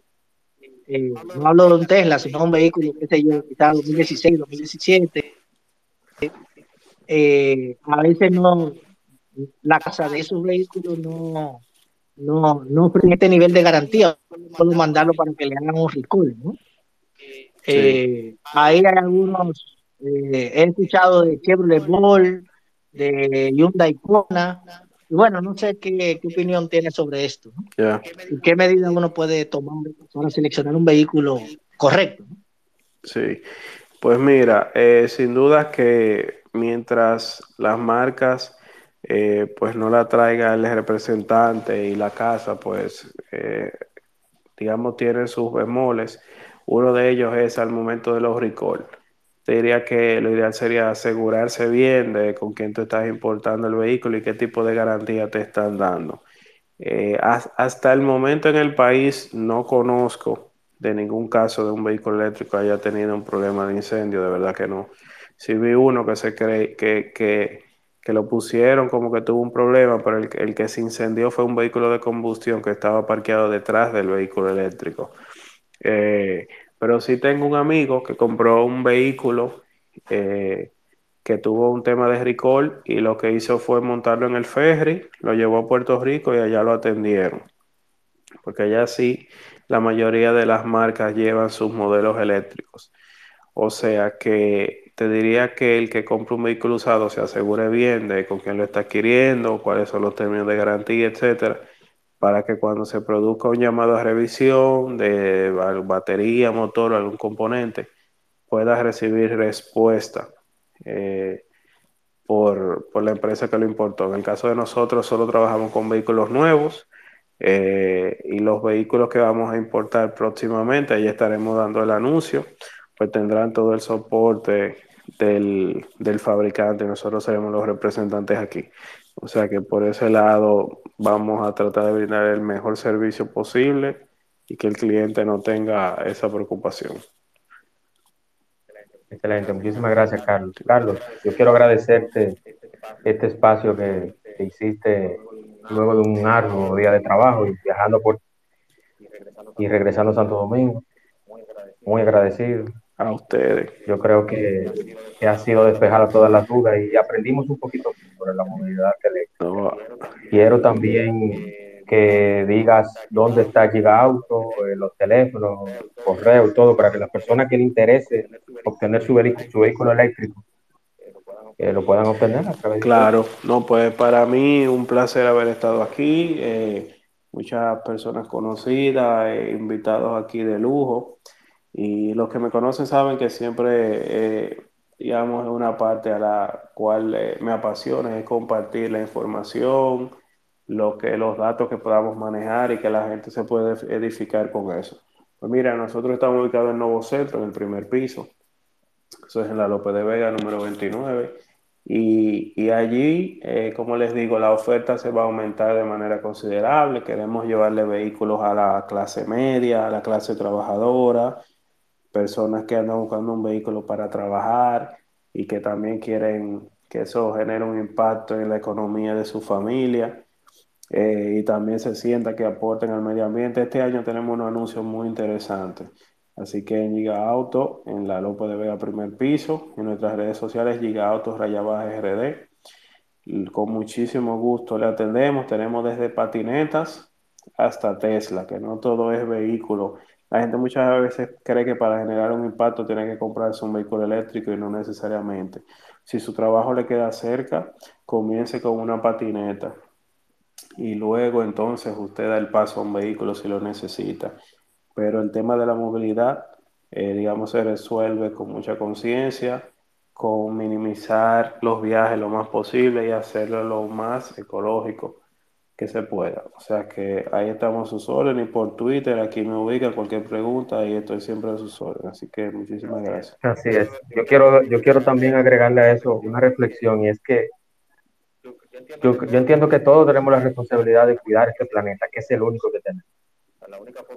[SPEAKER 20] eh, no hablo de un Tesla, sino un vehículo, qué sé yo, quizás 2016, 2017, eh, a veces no, la casa de esos vehículos no, no, no ofrece este nivel de garantía, solo mandarlo para que le hagan un recall, ¿no? Sí. ahí hay algunos, he escuchado de Chevrolet Ball, de Hyundai Kona. Y bueno, no sé qué, qué opinión tiene sobre esto. ¿no?
[SPEAKER 3] Yeah.
[SPEAKER 20] ¿Y qué medidas uno puede tomar para seleccionar un vehículo correcto? ¿no?
[SPEAKER 3] Sí, pues mira, eh, sin duda que mientras las marcas eh, pues no la traiga el representante y la casa, pues eh, digamos tienen sus bemoles. Uno de ellos es al momento de los recall te diría que lo ideal sería asegurarse bien de con quién te estás importando el vehículo y qué tipo de garantía te están dando. Eh, hasta el momento en el país no conozco de ningún caso de un vehículo eléctrico haya tenido un problema de incendio, de verdad que no. Sí vi uno que se cree que, que, que lo pusieron como que tuvo un problema, pero el, el, que se incendió fue un vehículo de combustión que estaba parqueado detrás del vehículo eléctrico. Eh, pero sí tengo un amigo que compró un vehículo eh, que tuvo un tema de recall y lo que hizo fue montarlo en el ferry, lo llevó a Puerto Rico y allá lo atendieron. Porque allá sí la mayoría de las marcas llevan sus modelos eléctricos. O sea que te diría que el que compra un vehículo usado se asegure bien de con quién lo está adquiriendo, cuáles son los términos de garantía, etcétera para que cuando se produzca un llamado a revisión de batería, motor o algún componente, pueda recibir respuesta eh, por, por, la empresa que lo importó. En el caso de nosotros, solo trabajamos con vehículos nuevos eh, y los vehículos que vamos a importar próximamente, ahí estaremos dando el anuncio, pues tendrán todo el soporte del, del fabricante, nosotros seremos los representantes aquí. O sea que por ese lado vamos a tratar de brindar el mejor servicio posible y que el cliente no tenga esa preocupación.
[SPEAKER 2] Excelente, muchísimas gracias Carlos. Carlos, yo quiero agradecerte este espacio que, hiciste luego de un arduo día de trabajo y viajando por y regresando a Santo Domingo. Muy agradecido.
[SPEAKER 3] A ustedes.
[SPEAKER 2] Yo creo que, que ha sido despejada todas las dudas y aprendimos un poquito sobre la movilidad eléctrica.
[SPEAKER 3] No.
[SPEAKER 2] Quiero también que digas dónde está Giga Auto, eh, los teléfonos, correo y todo, para que las personas que les interese obtener su, vehículo, su vehículo eléctrico eh, lo puedan obtener a través
[SPEAKER 3] Claro, de no, pues para mí un placer haber estado aquí. Eh, muchas personas conocidas, eh, invitados aquí de lujo. Y los que me conocen saben que siempre, eh, digamos, es una parte a la cual eh, me apasiona, es compartir la información, lo que, los datos que podamos manejar y que la gente se puede edificar con eso. Pues mira, nosotros estamos ubicados en Nuevo Centro, en el primer piso. Eso es en la López de Vega, número 29. Y, y allí, eh, como les digo, la oferta se va a aumentar de manera considerable. Queremos llevarle vehículos a la clase media, a la clase trabajadora, personas que andan buscando un vehículo para trabajar y que también quieren que eso genere un impacto en la economía de su familia eh, y también se sienta que aporten al medio ambiente. Este año tenemos unos anuncios muy interesantes. Así que en Giga Auto, en la López de Vega primer piso, en nuestras redes sociales Giga Auto Rayabaja RD. Con muchísimo gusto le atendemos. Tenemos desde patinetas hasta Tesla, que no todo es vehículo. La gente muchas veces cree que para generar un impacto tiene que comprarse un vehículo eléctrico y no necesariamente. Si su trabajo le queda cerca, comience con una patineta y luego entonces usted da el paso a un vehículo si lo necesita. Pero el tema de la movilidad, eh, digamos, se resuelve con mucha conciencia, con minimizar los viajes lo más posible y hacerlo lo más ecológico que se pueda. O sea que ahí estamos a sus órdenes y por Twitter, aquí me ubica cualquier pregunta y estoy siempre a sus órdenes. Así que muchísimas gracias.
[SPEAKER 2] Así es. Yo quiero, yo quiero también agregarle a eso una reflexión y es que yo, yo entiendo que todos tenemos la responsabilidad de cuidar este planeta, que es el único que tenemos.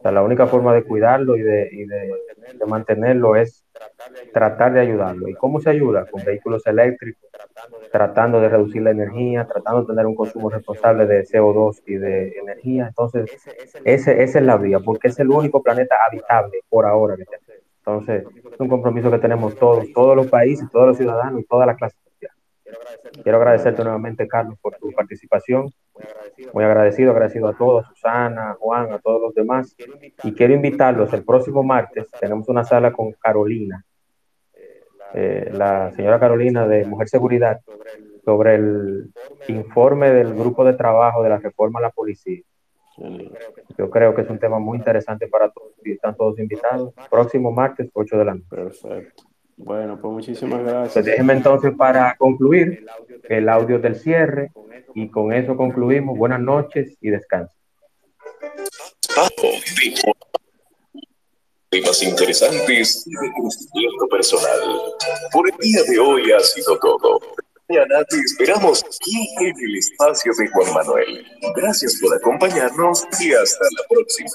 [SPEAKER 2] La única forma de cuidarlo y de, y de, de mantenerlo es tratar de ayudarlo. ¿Y cómo se ayuda? Con vehículos eléctricos, tratando de reducir la energía, tratando de tener un consumo responsable de CO2 y de energía. Entonces, ese, esa es la vía, porque es el único planeta habitable por ahora que tenemos. Entonces, es un compromiso que tenemos todos, todos los países, todos los ciudadanos y toda la clase social. Quiero agradecerte nuevamente, Carlos, por tu participación. Muy agradecido, agradecido a todos, Susana, Juan, a todos los demás. Y quiero invitarlos el próximo martes. Tenemos una sala con Carolina, eh, la señora Carolina de Mujer Seguridad, sobre el informe del grupo de trabajo de la reforma a la policía. Yo creo que es un tema muy interesante para todos y están todos invitados. Próximo martes, 8 de la noche.
[SPEAKER 3] Perfecto. Bueno, pues muchísimas gracias.
[SPEAKER 2] Pues déjenme entonces para concluir el audio del cierre y con eso concluimos. Buenas noches y descansen.
[SPEAKER 4] Temas interesantes y de crecimiento personal. Por el día de hoy ha sido todo. Mañana te esperamos aquí en el espacio de Juan Manuel. Gracias por acompañarnos y hasta la próxima.